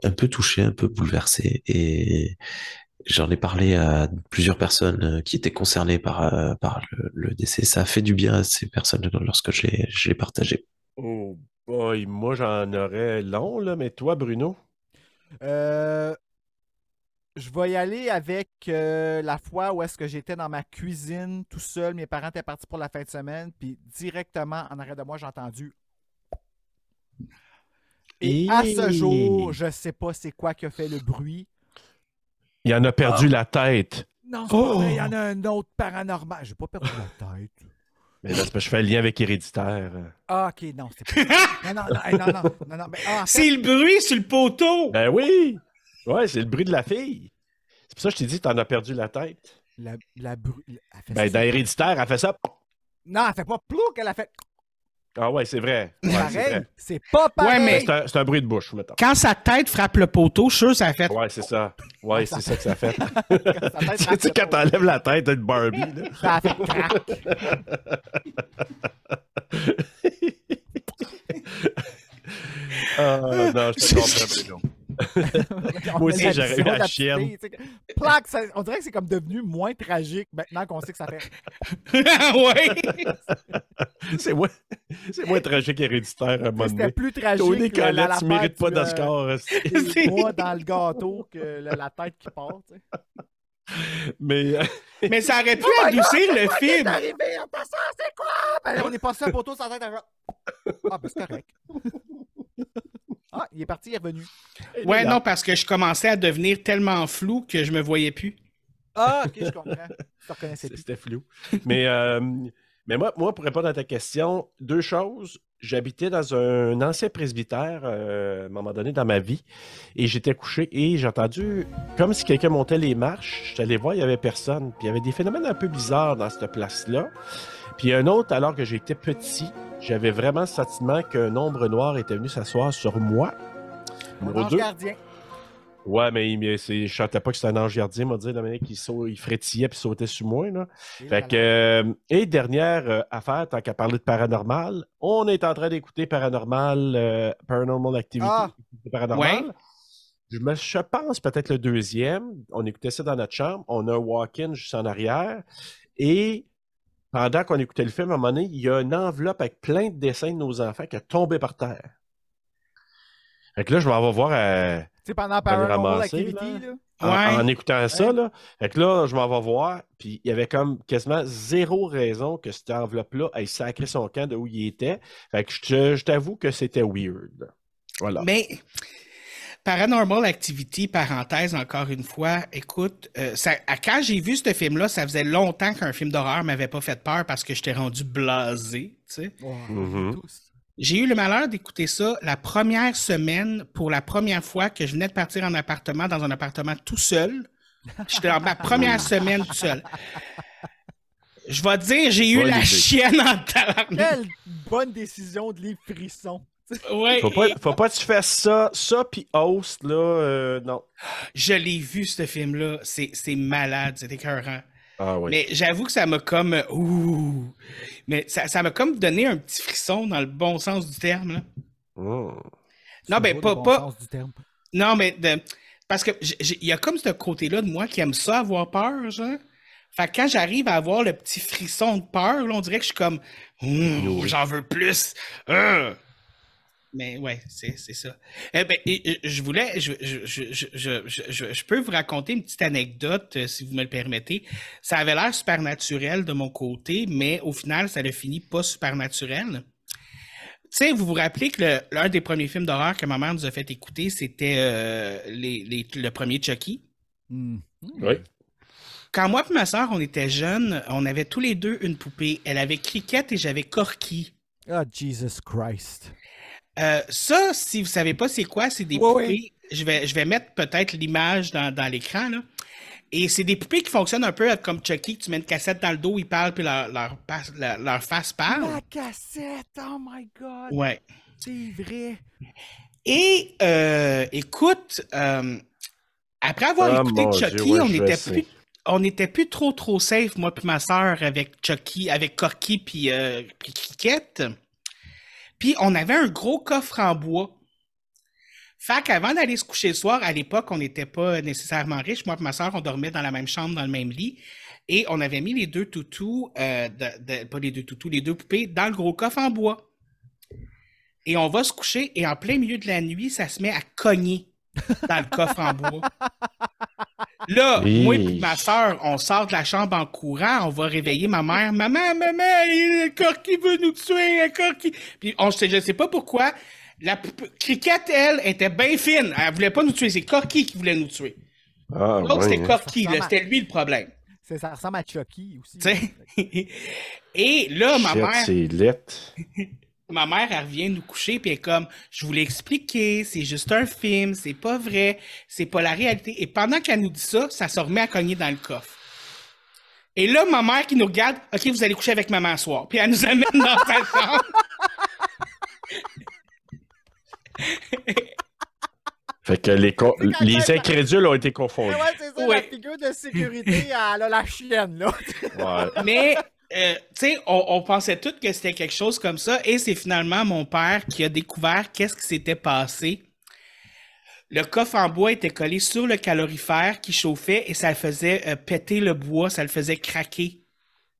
un peu touché, un peu bouleversé. Et j'en ai parlé à plusieurs personnes qui étaient concernées par, par le, décès. Ça a fait du bien à ces personnes lorsque l'ai partagé. Oh boy, moi j'en aurais long, là, mais toi, Bruno? Je vais y aller avec euh, la fois où est-ce que j'étais dans ma cuisine tout seul. Mes parents étaient partis pour la fin de semaine, puis directement en arrière de moi, j'ai entendu. Et à ce jour, je sais pas c'est quoi qui a fait le bruit. Il en a perdu la tête. Non, c'est pas vrai, il y en a un autre paranormal. J'ai pas perdu la tête. Mais là, c'est parce que je fais le lien avec Héréditaire. Ah, ok, non, c'est pas. Non, non, non, non, non, non, non, ah, en fait- C'est le bruit sur le poteau! Ben oui! Ouais, c'est le bruit de la fille. C'est pour ça que je t'ai dit que t'en as perdu la tête. La, la bru- elle fait Ben, ça. dans Héréditaire, elle fait ça. Non, elle fait pas plouc, elle a fait. Ah ouais, c'est vrai. Ouais, c'est pareil. vrai. C'est pas pareil. Ouais, mais- C'est un, c'est un bruit de bouche, mettons. Quand sa tête frappe le poteau, je suis sûr que ça a fait. Ouais, c'est ça. Ouais, c'est ça que ça fait. Tu sais, quand t'enlèves la tête d'une Barbie, là. Ça a fait crac. Ah, non, je te comprends, Moi aussi, j'aurais eu la petite chienne. ça- on dirait que c'est comme devenu moins tragique maintenant qu'on sait que ça fait. ouais! C'est moins, moins tragique héréditaire à un moment C'était plus tragique. Tony que la- Collette, tu mérites pas d'Oscar. des doigts dans le gâteau que la, la tête qui part. Tu sais. Mais, euh, Mais ça aurait pu Oh adoucir God, le film. arrivé? Passant, c'est quoi? Ben, on est passé un poteau sans tête. à- Ah, ben c'est correct. Ah, il est parti, il est revenu. Ouais, non, parce que je commençais à devenir tellement flou que je me voyais plus. Ah, ok, je comprends. Je te reconnaissais plus. C'était flou. Mais, euh, mais moi, moi, pour répondre à ta question, deux choses. J'habitais dans un ancien presbytère euh, à un moment donné dans ma vie et j'étais couché et j'ai entendu comme si quelqu'un montait les marches. J'étais allé voir, il n'y avait personne. Puis il y avait des phénomènes un peu bizarres dans cette place-là. Puis un autre, alors que j'étais petit, j'avais vraiment le sentiment qu'un ombre noir était venu s'asseoir sur moi. Numéro ange deux. gardien. Ouais, mais il, me- c'est- je chantais pas que c'était un ange gardien, m'a dit Dominique, il, sau- il frétillait puis sautait sur moi. Là. Et Fait que, euh, et dernière euh, affaire, tant qu'à parler de paranormal, on est en train d'écouter Paranormal, euh, Paranormal Activity. Ah! Paranormal. Ouais. Je, me, je pense peut-être le deuxième. On écoutait ça dans notre chambre. On a un walk-in juste en arrière. Et pendant qu'on écoutait le film, à un moment donné, il y a une enveloppe avec plein de dessins de nos enfants qui a tombé par terre. Fait que là, je m'en vais voir. euh, Tu sais, pendant Paranormal ramasser, Activity, là. là. en, Ouais. en écoutant ça, là. Fait que là, je m'en vais voir, puis il y avait comme quasiment zéro raison que cette enveloppe-là ait sacré son camp de où il était. Fait que je, je t'avoue que c'était weird. là. Voilà. Mais Paranormal Activity, parenthèse encore une fois, écoute, euh, ça, quand j'ai vu ce film-là, ça faisait longtemps qu'un film d'horreur m'avait pas fait peur parce que j'étais rendu blasé, tu sais. Ouais, Mhm. J'ai eu le malheur d'écouter ça la première semaine pour la première fois que je venais de partir en appartement, dans un appartement tout seul. J'étais dans ma première semaine tout seul. Je vais te dire, j'ai eu la idée. chienne en tabarnak. Quelle bonne décision de les frissons. Ouais, Faut pas, et faut pas que tu fasses ça, ça puis host, là, euh, non. je l'ai vu, ce film-là. C'est c'est malade, c'est écœurant. Ah oui. Mais j'avoue que ça m'a comme. Ouh! Mais ça ça m'a comme donné un petit frisson dans le bon sens du terme. Là. Mm. Non, ben, pas- le bon pas- sens du terme. Non, mais de- parce que il y a comme ce côté-là de moi qui aime ça, avoir peur, genre. Fait que quand j'arrive à avoir le petit frisson de peur, là, on dirait que je suis comme Hum, j'en veux plus. Euh. Mais ouais, c'est c'est ça. Eh ben, je voulais, je, je, je, je, je, je- je peux vous raconter une petite anecdote, euh, si vous me le permettez. Ça avait l'air super naturel de mon côté, mais au final, ça a fini pas super naturel. Tu sais, vous vous rappelez que le- l'un des premiers films d'horreur que ma mère nous a fait écouter, c'était euh, les, les- le premier Chucky. Hmm. Oui. Quand moi et ma soeur, on était jeunes, on avait tous les deux une poupée. Elle avait Cricket et j'avais Corky. Ah, Jesus Christ. Euh, ça, si vous savez pas c'est quoi, c'est des Ouais, poupées. ouais. Je vais, je vais mettre peut-être l'image dans, dans l'écran. là. Et c'est des poupées qui fonctionnent un peu comme Chucky, que tu mets une cassette dans le dos, ils parlent, puis leur, leur, passe- leur- leur face parle. La cassette, oh my God. Ouais. C'est vrai. Et euh, écoute, euh, après avoir Ah, écouté Dieu, Chucky, ouais, on n'était plus, on n'était plus trop trop safe, moi puis ma soeur, avec Chucky, avec Corky puis euh, puis Cricket. Puis on avait un gros coffre en bois. Fait qu'avant d'aller se coucher le soir, à l'époque, on n'était pas nécessairement riches. Moi et ma soeur, on dormait dans la même chambre, dans le même lit. Et on avait mis les deux toutous, euh, pas les deux toutous, les deux poupées, dans le gros coffre en bois. Et on va se coucher, et en plein milieu de la nuit, ça se met à cogner dans le coffre en bois. Là, Oui. moi et ma soeur, on sort de la chambre en courant, on va réveiller ma mère. Maman, maman, le Corky veut nous tuer, Corky. Puis on, je je sais pas pourquoi, la Cricket, elle, était bien fine. Elle voulait pas nous tuer, c'est Corky qui voulait nous tuer. Ah, Donc, c'était hein. Corky, Ça c'était lui le problème. C'est- Ça ressemble à Chucky aussi. Tu sais? Et là, ma Shit, mère, c'est lettre. ma mère, elle revient nous coucher, puis elle est comme, je vous l'ai expliqué, c'est juste un film, c'est pas vrai, c'est pas la réalité. Et pendant qu'elle nous dit ça, ça se remet à cogner dans le coffre. Et là, ma mère qui nous regarde, OK, vous allez coucher avec maman ce soir. Puis elle nous amène dans sa chambre. Fait que les, les incrédules ont été confondus. ouais, c'est ça, Ouais. la figure de sécurité, elle a la chienne, là. Ouais. Mais, euh, tu sais, on, on pensait tous que c'était quelque chose comme ça. Et c'est finalement mon père qui a découvert qu'est-ce qui s'était passé. Le coffre en bois était collé sur le calorifère qui chauffait et ça faisait euh, péter le bois, ça le faisait craquer.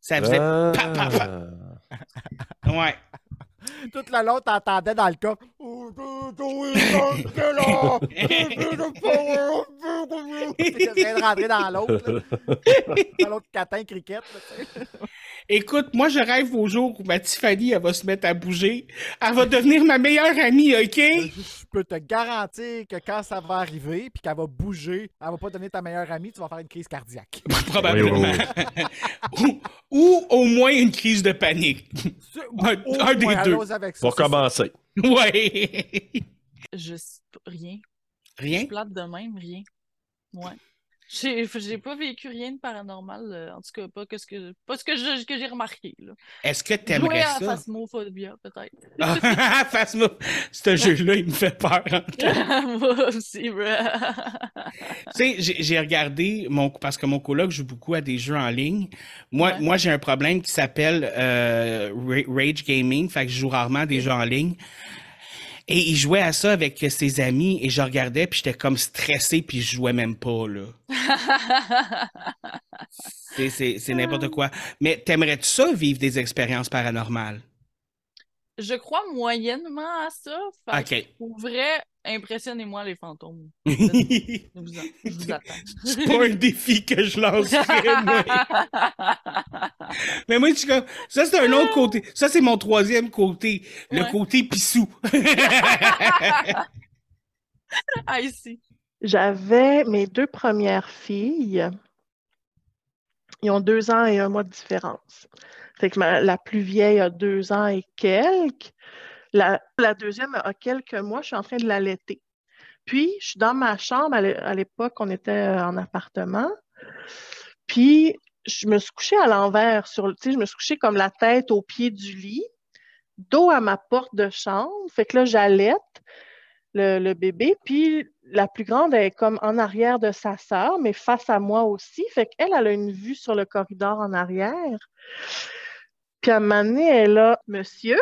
Ça faisait Ah. pa, pa, pa. Ouais. Toute la long, t'entendais dans le cas. Oh, J'essaie de rentrer dans l'autre. Dans l'autre catin cricket. Écoute, moi, je rêve au jour où ma Tiffany, elle va se mettre à bouger. Elle va devenir ma meilleure amie, OK? Je peux te garantir que quand ça va arriver puis qu'elle va bouger, elle va pas devenir ta meilleure amie, tu vas faire une crise cardiaque. Probablement. Ou au moins une crise de panique. Un, des deux. allons avec ça, Pour commencer. Ouais. Je rien. Rien? Je plate de même, rien. Ouais. J'ai pas vécu rien de paranormal, euh, en tout cas pas que ce que pas ce que j'ai remarqué. Est-ce que Jouer t'aimerais à? Phasmophobia peut-être. Phasmo. Ce jeu-là, il me fait peur. Moi aussi. Tu sais, j'ai regardé, mon, parce que mon coloc joue beaucoup à des jeux en ligne. Moi, Ouais. moi j'ai un problème qui s'appelle euh, Ra- Rage Gaming, fait que je joue rarement à des jeux en ligne. Et il jouait à ça avec ses amis et je regardais puis j'étais comme stressé puis je jouais même pas, là. C'est- C'est c'est n'importe quoi. Mais t'aimerais-tu ça, vivre des expériences paranormales? Je crois moyennement à ça. Fait OK. Pour vrai, impressionnez-moi les fantômes. Je vous, en- je vous attends. C'est pas un défi que je moi. Mais moi, je suis comme, ça, c'est un autre côté. Ça, c'est mon troisième côté. Le Ouais. côté pissou. ah, ici. J'avais mes deux premières filles. Ils ont deux ans et un mois de différence. Fait que ma- la plus vieille a deux ans et quelques. La, deuxième a quelques mois, je suis en train de l'allaiter. Puis, je suis dans ma chambre, à l'é- à l'époque, on était euh, en appartement. Puis, je me suis couchée à l'envers, sur, je me suis couchée comme la tête au pied du lit, dos à ma porte de chambre. Fait que là, j'allaite le, bébé. Puis, la plus grande, est comme en arrière de sa sœur, mais face à moi aussi. Fait qu'elle, elle a une vue sur le corridor en arrière. Puis, à un moment donné, elle a « Monsieur?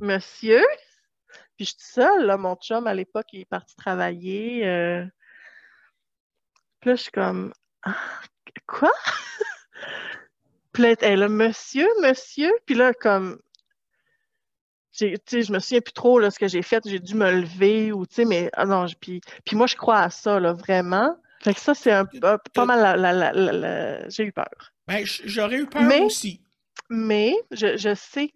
Monsieur? » Puis, je suis seule, là. Mon chum, à l'époque, il est parti travailler. euh. Puis là, je suis comme Ah, Quoi? Puis là, elle est là, Monsieur, monsieur? Puis là, comme j'ai- tu sais, je me souviens plus trop là, ce que j'ai fait. J'ai dû me lever ou, tu sais, mais ah non, puis, puis moi, je crois à ça, là, vraiment. Fait que ça, c'est un, pas mal la, la- la- J'ai eu peur. Ben, j'aurais eu peur Mais- aussi. Mais je, je sais,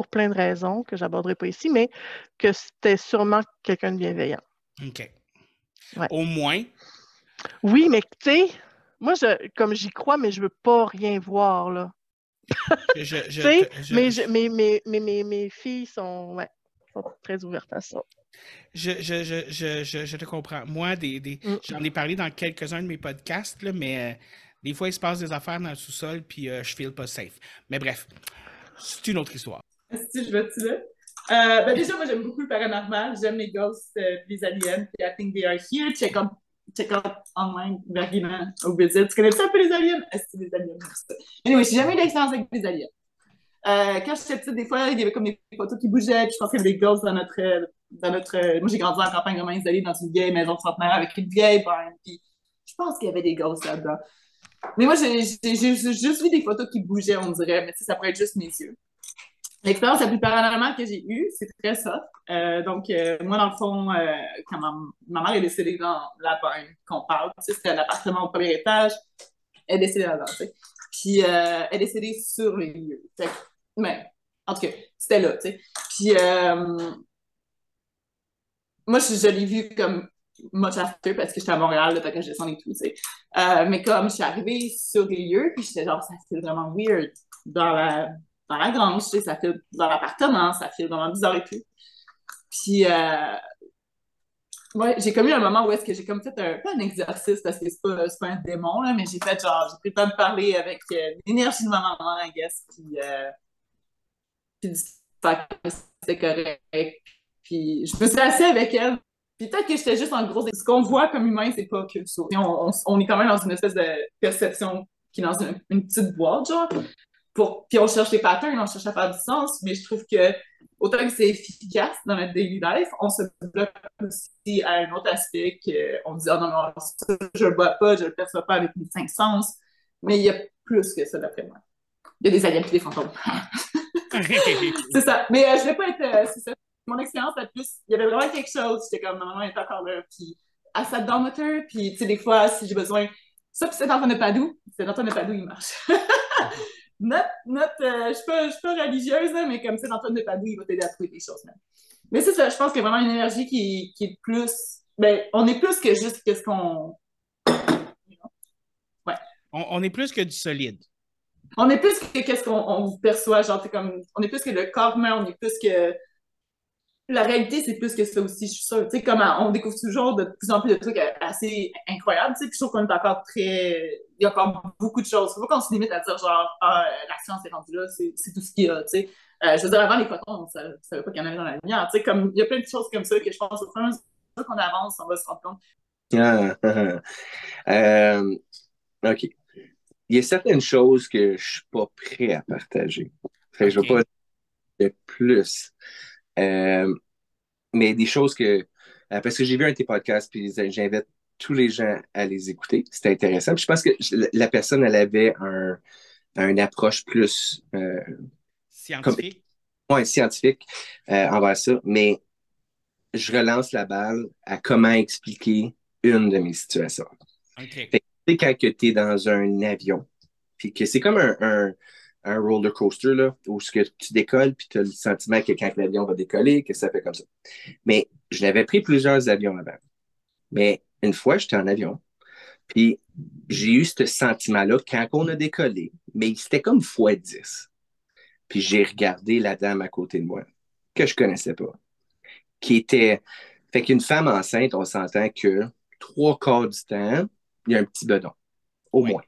pour plein de raisons que j'aborderai pas ici, mais que c'était sûrement quelqu'un de bienveillant. OK. Ouais. Au moins, Oui, mais tu sais, moi, je, comme j'y crois, mais je veux pas rien voir, là. je, je, Tu je- sais, je- mais je- mes, filles sont, ouais, sont très ouvertes à ça. Je, je, je, je, je, te comprends. Moi, des, des, Mm. j'en ai parlé dans quelques-uns de mes podcasts, là, mais euh, des fois, il se passe des affaires dans le sous-sol, puis euh, je feel pas safe. Mais bref, c'est une autre histoire. Que je vais-tu là? Euh, ben déjà, moi, j'aime beaucoup le paranormal. J'aime les ghosts, euh, les aliens. Puis I think they are here. Check out, check out online, Vergina, au Brésil. Tu connais-tu un peu les aliens? Est-ce que les aliens? ça? Anyway, j'ai jamais eu d'expérience avec des aliens. Euh, quand j'étais petite, des fois, il y avait comme des photos qui bougeaient. Je pense qu'il y avait des ghosts dans notre. Dans notre moi, j'ai grandi en campagne vraiment isolée dans une vieille maison centenaire avec une vieille barn. Puis je pense qu'il y avait des ghosts là-dedans. Mais moi, j'ai juste vu des photos qui bougeaient, on dirait. Mais ça pourrait être juste mes yeux. L'expérience la plus paranormale que j'ai eue, c'est très ça. Euh, donc, euh, moi, dans le fond, euh, quand ma, mère est décédée dans la barn qu'on parle, c'était un appartement au premier étage, elle est décédée là-dedans. Puis, elle est décédée sur les lieux. Mais, en tout cas, c'était là, tu sais. Puis, moi, je, je l'ai vu comme much after parce que j'étais à Montréal, le que je descends et tout, mais comme je suis arrivée sur les lieux, puis j'étais genre, ça fait vraiment weird dans la, dans la grange, tu sais, ça fait dans l'appartement, ça fait vraiment bizarre et tout. Puis, euh, ouais, j'ai comme eu un moment où est-ce que j'ai comme fait un, pas un exercice parce que c'est pas, pas un démon, là, mais j'ai fait genre, j'ai pris le temps de parler avec euh, l'énergie de ma maman, I guess, puis, euh, puis c'était correct. Puis je me suis assise avec elle. Puis peut-être que j'étais juste en gros. Ce qu'on voit comme humain, c'est pas que ça. On, on est quand même dans une espèce de perception qui est dans une, une petite boîte, genre. Puis on cherche les patterns, on cherche à faire du sens, mais je trouve que autant que c'est efficace dans notre daily life, on se bloque aussi à un autre aspect qu'on dit, ah non, non, ça, je le vois pas, je le perçois pas avec mes cinq sens. Mais il y a plus que ça, d'après moi. Il y a des aliens et des fantômes. c'est ça. Mais euh, je vais pas être. euh, c'est ça. Mon expérience, plus, il y avait vraiment quelque chose. J'étais comme, maman est encore là. Puis, elle dans le moteur. Puis, tu sais, des fois, si j'ai besoin. Ça, puis c'est Antoine de Padoue. C'est Antoine de Padoue, il marche. Note, note, euh, je suis pas, je suis pas religieuse, là, mais comme c'est Antoine de Padoue, il va t'aider à trouver des choses, même. Mais c'est ça, je pense qu'il y a vraiment une énergie qui, qui est plus. Ben, on est plus que juste qu'est-ce qu'on. Ouais. On, on est plus que du solide. On est plus que qu'est-ce qu'on on perçoit, genre, comme, on est plus que le corps humain, on est plus que, la réalité, c'est plus que ça aussi, je suis sûre. Tu sais, comme on découvre toujours de plus en plus de trucs assez incroyables, tu sais, puis je trouve qu'on est encore très, il y a encore beaucoup de choses. Faut pas qu'on se limite à dire, genre, ah, la science est rendue là, c'est tout ce qu'il y a, tu sais. Euh, je veux dire, avant les photons, on ne savait pas qu'il y en avait dans la lumière, tu sais, comme, il y a plein de choses comme ça que je pense, au fur et qu'on avance, on va se rendre compte. Ah, ah, ah. Euh, OK. Il y a certaines choses que je suis pas prêt à partager. Fait que je vais pas dire plus. Euh, mais des choses que. euh, parce que j'ai vu un de tes podcasts, puis j'invite tous les gens à les écouter. C'était intéressant. Puis je pense que la personne, elle avait un, une approche plus. euh, Scientifique. comme- ouais, scientifique euh, envers ça. Mais je relance la balle à comment expliquer une de mes situations. OK. Fait que, tu sais, quand tu es dans un avion, puis que c'est comme un, un, un roller coaster, là, où ce que tu décolles, puis tu as le sentiment que quand l'avion va décoller, que ça fait comme ça. Mais je l'avais pris plusieurs avions avant. Mais une fois, j'étais en avion, puis j'ai eu ce sentiment-là quand on a décollé, mais c'était comme x10. Puis j'ai regardé la dame à côté de moi. que je connaissais pas. Qui était. Fait qu'une femme enceinte, on s'entend que trois quarts du temps, il y a un petit bedon. Au moins.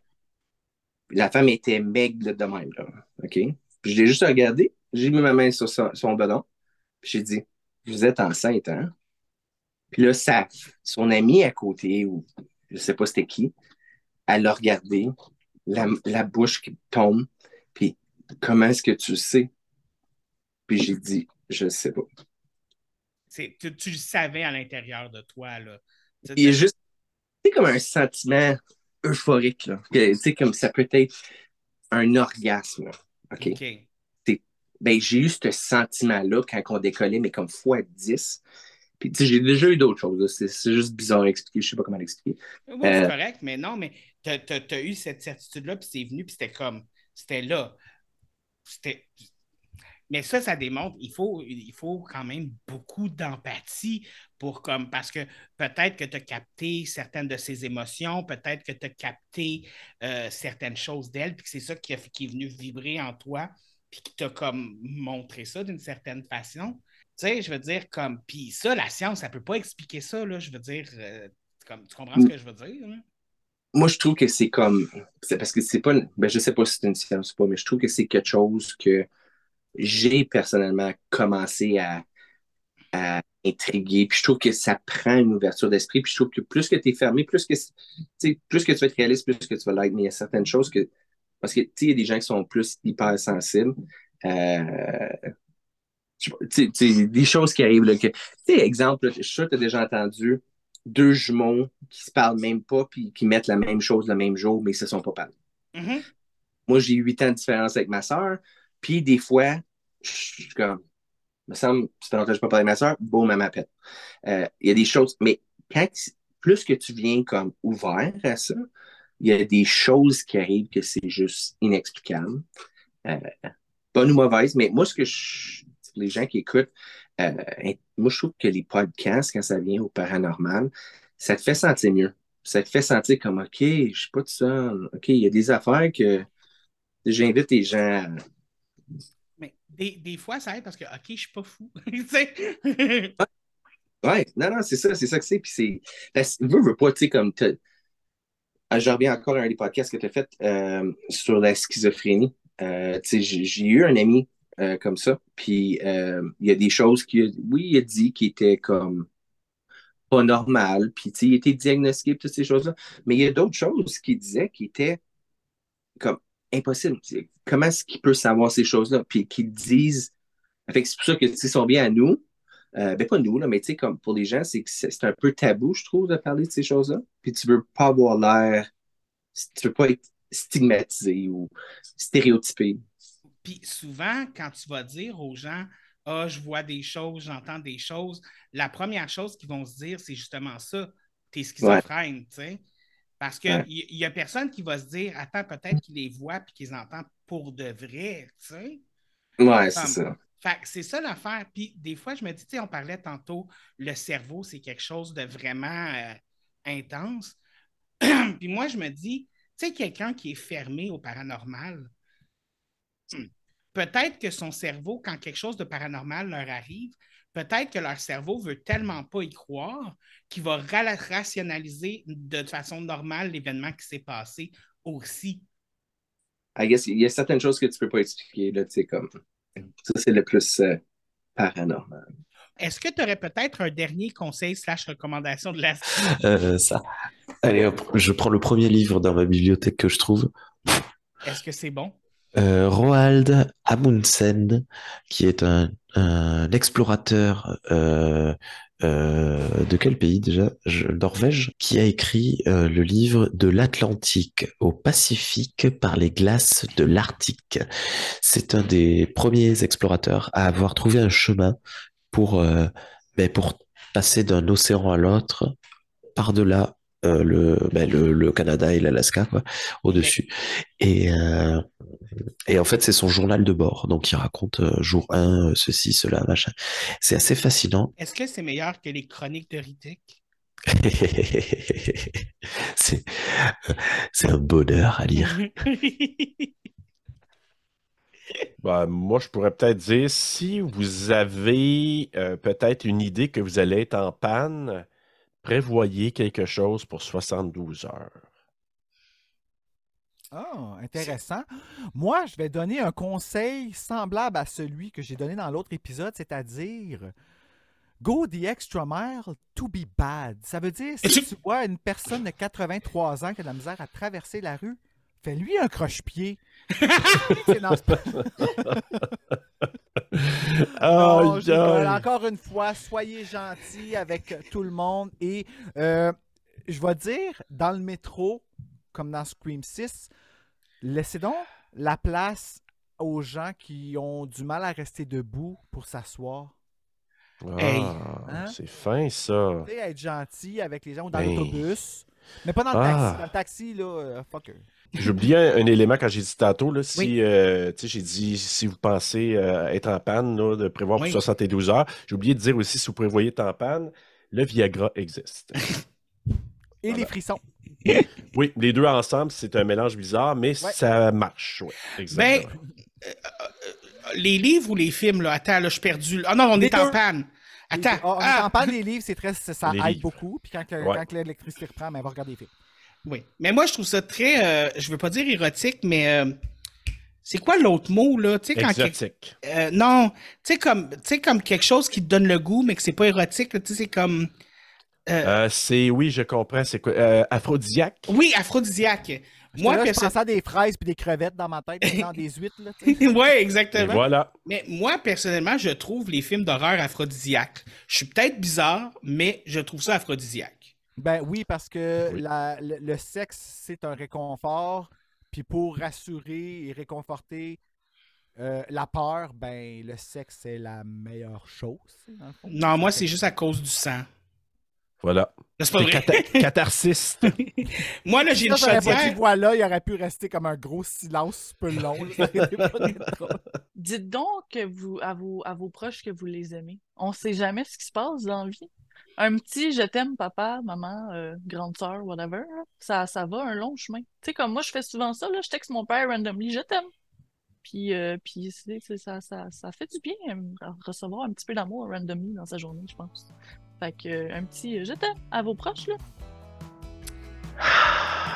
La femme était maigre de même, là. OK? Puis je l'ai juste regardé, j'ai mis ma main sur son, son bedon, puis j'ai dit Vous êtes enceinte, hein? Puis là, ça, son ami à côté, ou je sais pas c'était qui, elle l'a regardé, la, la bouche qui tombe, puis comment est-ce que tu sais? Puis j'ai dit, je sais pas. C'est- Tu, tu le savais à l'intérieur de toi, là. Il y a juste, c'est comme un sentiment euphorique, là. Tu sais, comme ça peut être un orgasme, là. OK? Ben, j'ai eu ce sentiment-là quand on décollait, mais comme fois 10. Puis, tu sais, j'ai déjà eu d'autres choses, c'est juste bizarre à expliquer. Je sais pas comment l'expliquer. Oui, c'est Euh, correct, mais non, mais tu as, eu cette certitude-là, puis c'est venu, puis c'était comme, c'était là. C'était. Mais ça, ça démontre, il faut, il faut quand même beaucoup d'empathie pour comme, parce que peut-être que tu as capté certaines de ses émotions, peut-être que tu as capté euh, certaines choses d'elle, puis que c'est ça qui, est venu vibrer en toi, puis qui t'a comme montré ça d'une certaine façon. Tu sais, je veux dire, comme, puis ça, la science, elle peut pas expliquer ça, là, je veux dire, euh, comme, tu comprends ce que je veux dire? moi, je trouve que c'est comme. Parce que c'est pas. Ben, je sais pas si c'est une science ou pas, mais je trouve que c'est quelque chose que j'ai personnellement commencé à, à intriguer. Puis je trouve que ça prend une ouverture d'esprit. Puis je trouve que plus que tu es fermé, plus que, plus que tu vas être réaliste, plus que tu vas l'être. Mais il y a certaines choses que. Parce que, tu sais, il y a des gens qui sont plus hypersensibles. Euh, je sais pas, tu sais, tu sais, des choses qui arrivent. Tu sais, exemple, je suis sûr que tu as déjà entendu deux jumeaux qui se parlent même pas puis qui mettent la même chose le même jour, mais ils se sont pas parlé. Mhm. Moi, j'ai huit ans de différence avec ma soeur, puis des fois, je suis comme, me semble, fait longtemps que je pas parlé avec ma soeur, boum, elle m'appelle. Euh, Il y a des choses, mais quand, plus que tu viens comme ouvert à ça, il y a des choses qui arrivent que c'est juste inexplicable. Euh, bonne ou mauvaise, mais moi, ce que je, les gens qui écoutent, euh, moi, je trouve que les podcasts, quand ça vient au paranormal, ça te fait sentir mieux. Ça te fait sentir comme, OK, je suis pas tout seul. OK, il y a des affaires que j'invite les gens à... Mais des, des fois, ça aide parce que, OK, je suis pas fou. Ouais, non, non, c'est ça, c'est ça que c'est. Puis c'est. Veux, veux pas, tu sais, comme. Ah, Je reviens encore à un des podcasts que tu as fait euh, sur la schizophrénie. Euh, j'ai eu un ami euh, comme ça. Puis euh, il y a des choses qui, oui, il a dit qui étaient comme pas normales. Puis il était diagnostiqué, toutes ces choses-là. Mais il y a d'autres choses qu'il disait qui étaient comme impossibles. C'est- Comment est-ce qu'il peut savoir ces choses-là? Puis qu'ils disent. Fait que c'est pour ça que tu sais, ils sont bien à nous. Euh, ben pas nous, là, mais tu sais, comme pour les gens, c'est que c'est un peu tabou, je trouve, de parler de ces choses-là. Puis tu veux pas avoir l'air, tu veux pas être stigmatisé ou stéréotypé. Puis souvent, quand tu vas dire aux gens, ah, je vois des choses, j'entends des choses, la première chose qu'ils vont se dire, c'est justement ça. Tu es schizophrène, tu sais. Parce qu'il Ouais. y, y a personne qui va se dire, attends, peut-être qu'ils les voient puis qu'ils entendent pour de vrai, tu sais. Ouais, c'est ça. Fait que c'est ça l'affaire. Puis des fois, je me dis, tu sais, on parlait tantôt, le cerveau, c'est quelque chose de vraiment euh, intense. Puis moi, je me dis, tu sais, quelqu'un qui est fermé au paranormal, peut-être que son cerveau, quand quelque chose de paranormal leur arrive, peut-être que leur cerveau veut tellement pas y croire qu'il va ra- rationaliser de façon normale l'événement qui s'est passé aussi. I guess, il y a certaines choses que tu peux pas expliquer, là, tu sais, comme. Ça, c'est le plus euh, paranormal. Est-ce que tu aurais peut-être un dernier conseil slash recommandation de la Euh, ça. Allez hop, je prends le premier livre dans ma bibliothèque que je trouve. Est-ce que c'est bon? Euh, Roald Amundsen, qui est un, un explorateur euh, euh, de quel pays déjà? Je- Norvège, qui a écrit euh, le livre De l'Atlantique au Pacifique par les glaces de l'Arctique. C'est un des premiers explorateurs à avoir trouvé un chemin pour, euh, ben, pour passer d'un océan à l'autre par-delà euh, le, ben, le, le Canada et l'Alaska, au-dessus. Et, euh, et en fait, c'est son journal de bord. Donc, il raconte euh, jour 1, euh, ceci, cela, machin. C'est assez fascinant. Est-ce que c'est meilleur que les chroniques de Riddick? c'est, c'est un bonheur à lire. Ben, moi, je pourrais peut-être dire, si vous avez euh, peut-être une idée que vous allez être en panne, prévoyez quelque chose pour 72 heures. Ah, intéressant. Moi, je vais donner un conseil semblable à celui que j'ai donné dans l'autre épisode, c'est-à-dire Go the extra mile to be bad. Ça veut dire, si tu vois une personne de 83 ans qui a de la misère à traverser la rue, fais-lui un croche-pied. Rigole. Encore une fois, soyez gentils avec tout le monde. Et euh, je vais dire, dans le métro, comme dans Scream 6, laissez donc la place aux gens qui ont du mal à rester debout pour s'asseoir. Ah, Hey. Hein? c'est fin, ça. Tu sais, être gentil avec les gens ou dans Ben. l'autobus. Mais pas dans le Ah. taxi. Dans le taxi, là, euh, fuck oublié un, un élément quand j'ai dit tantôt. Là, si, Oui. euh, j'ai dit si vous pensez euh, être en panne, là, de prévoir pour Oui. 72 heures. J'ai oublié de dire aussi si vous prévoyez être en panne, le Viagra existe. Et les frissons. oui, les deux ensemble, c'est un mélange bizarre, mais ça marche. Ouais, Ben, exactement. euh, euh, les livres ou les films, là? Attends, là, je suis perdu. Ah non, on Les est en panne. Attends. Ah, on est ah, en panne des livres, c'est très, ça Les aide livres. beaucoup. Puis quand, que- Ouais. quand l'électricité reprend, ben, elle va regarder les films. Oui. Mais moi, je trouve ça très, euh, je veux pas dire érotique, mais euh, c'est quoi l'autre mot, là? Tu sais, quand Exotique. Euh, non, tu sais, comme, comme quelque chose qui te donne le goût, mais que c'est pas érotique, tu sais, c'est comme. Euh, Euh, c'est, oui, je comprends. C'est quoi? Euh, aphrodisiaque? Oui, aphrodisiaque. Moi, là, je perso- pensais à des fraises puis des crevettes dans ma tête, mais non, des huîtres. Ouais, exactement. Et voilà. Mais moi, personnellement, je trouve les films d'horreur aphrodisiaques. Je suis peut-être bizarre, mais je trouve ça aphrodisiaque. Ben oui, parce que la- le, le sexe, c'est un réconfort. Puis pour rassurer et réconforter euh, la peur, ben le sexe, c'est la meilleure chose. dans. Non, moi, c'est juste à cause du sang. Voilà. C'est pas C'est vrai. cata- catharsis. moi, là, j'ai une j'aurais pas dit, chaudière. voilà, il aurait pu rester comme un gros silence peu long. Dites donc que vous, à, vos, à vos proches que vous les aimez. On sait jamais ce qui se passe dans la vie. Un petit je t'aime, papa, maman, euh, grande sœur, whatever, ça, ça va un long chemin. Tu sais, comme moi, je fais souvent ça, là, je texte mon père randomly, je t'aime. Puis, euh, puis c'est- c'est- ça, ça, ça fait du bien euh, recevoir un petit peu d'amour randomly dans sa journée, je pense. Fait que, euh, un petit euh, je t'aime à vos proches, là.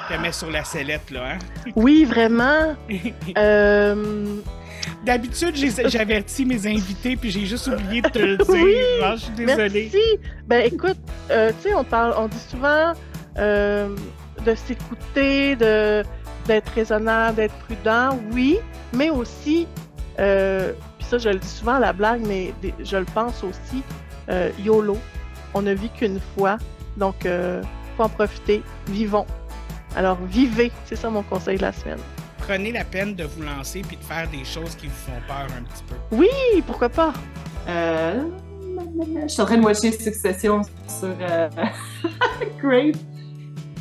Je te mets sur la sellette, là, hein? Oui, vraiment. Euh, D'habitude, j'avertis mes invités, puis j'ai juste oublié de te le dire. Oui, Ah, je suis désolée. Merci. Ben écoute, euh, tu sais, on parle, on dit souvent euh, de s'écouter, de d'être raisonnable, d'être prudent, oui, mais aussi, euh, puis ça je le dis souvent à la blague, mais je le pense aussi, euh, YOLO. On ne vit qu'une fois, donc euh, faut en profiter. Vivons. Alors vivez, c'est ça mon conseil de la semaine. Prenez la peine de vous lancer puis de faire des choses qui vous font peur un petit peu. Oui, pourquoi pas? Euh, je suis en train de watcher Succession sur euh, Crave.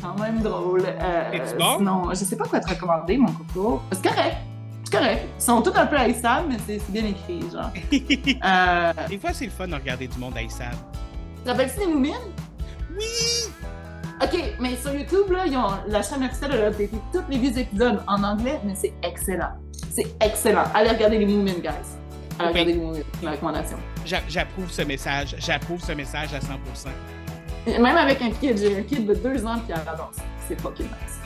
Quand même drôle. Euh, bon? Sinon, je sais pas quoi te recommander, mon coco. C'est correct. C'est correct. Ils sont tous un peu haïssables, mais c'est c'est bien écrit, genre. Euh, Des fois, c'est le fun de regarder du monde haïssable. Te rappelles-tu des Moumines? Oui! Ok, mais sur YouTube, là, ils ont, la chaîne officielle a updaté tous les vieux épisodes en anglais, mais c'est excellent. C'est excellent. Allez regarder les Moumines, guys. Allez regarder les Moumines, c'est ma recommandation. J'a- J'approuve ce message. J'approuve ce message à 100%. Même avec un kid, j'ai un kid de deux ans qui adore ça. C'est fucking nice.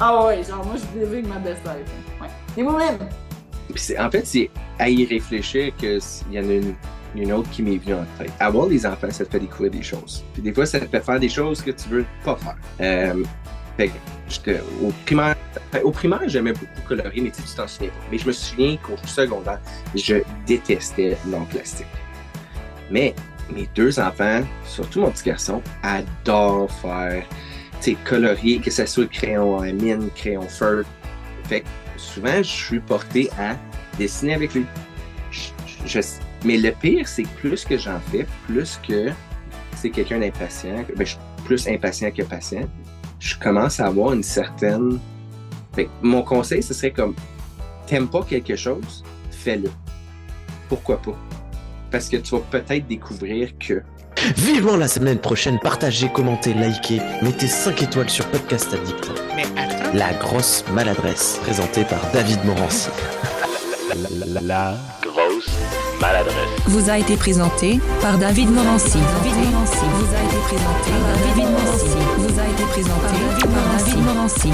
Ah ouais, genre moi je désigne ma best life. Ouais. Les Moumines! Puis c'est- en fait, c'est à y réfléchir qu'il y en a une, une autre qui m'est venue en tête. Avoir des enfants, ça te fait découvrir des choses. Puis des fois, ça te fait faire des choses que tu veux pas faire. Euh, au primaire, au primaire, j'aimais beaucoup colorier, mais tu t'en souviens pas. Mais je me souviens qu'au secondaire, je détestais l'art plastique. Mais mes deux enfants, surtout mon petit garçon, adorent faire, tu sais, colorier, que ce soit crayon à mine, crayon feu. Souvent, je suis porté à dessiner avec lui. Je- je- mais le pire, c'est que plus que j'en fais, plus que c'est quelqu'un d'impatient, ben, je suis plus impatient que patient, je commence à avoir une certaine. Fait que mon conseil, ce serait comme t'aimes pas quelque chose, fais-le. Pourquoi pas? Parce que tu vas peut-être découvrir que Vivement la semaine prochaine, partagez, commentez, likez, mettez 5 étoiles sur Podcast Addict. Mais attends. La grosse maladresse, présentée par David Morancy. la, la, la grosse maladresse. vous a été présenté par David Morancy. David Morancy vous a été présenté par David Morancy. Vous a été présenté par David Morancy.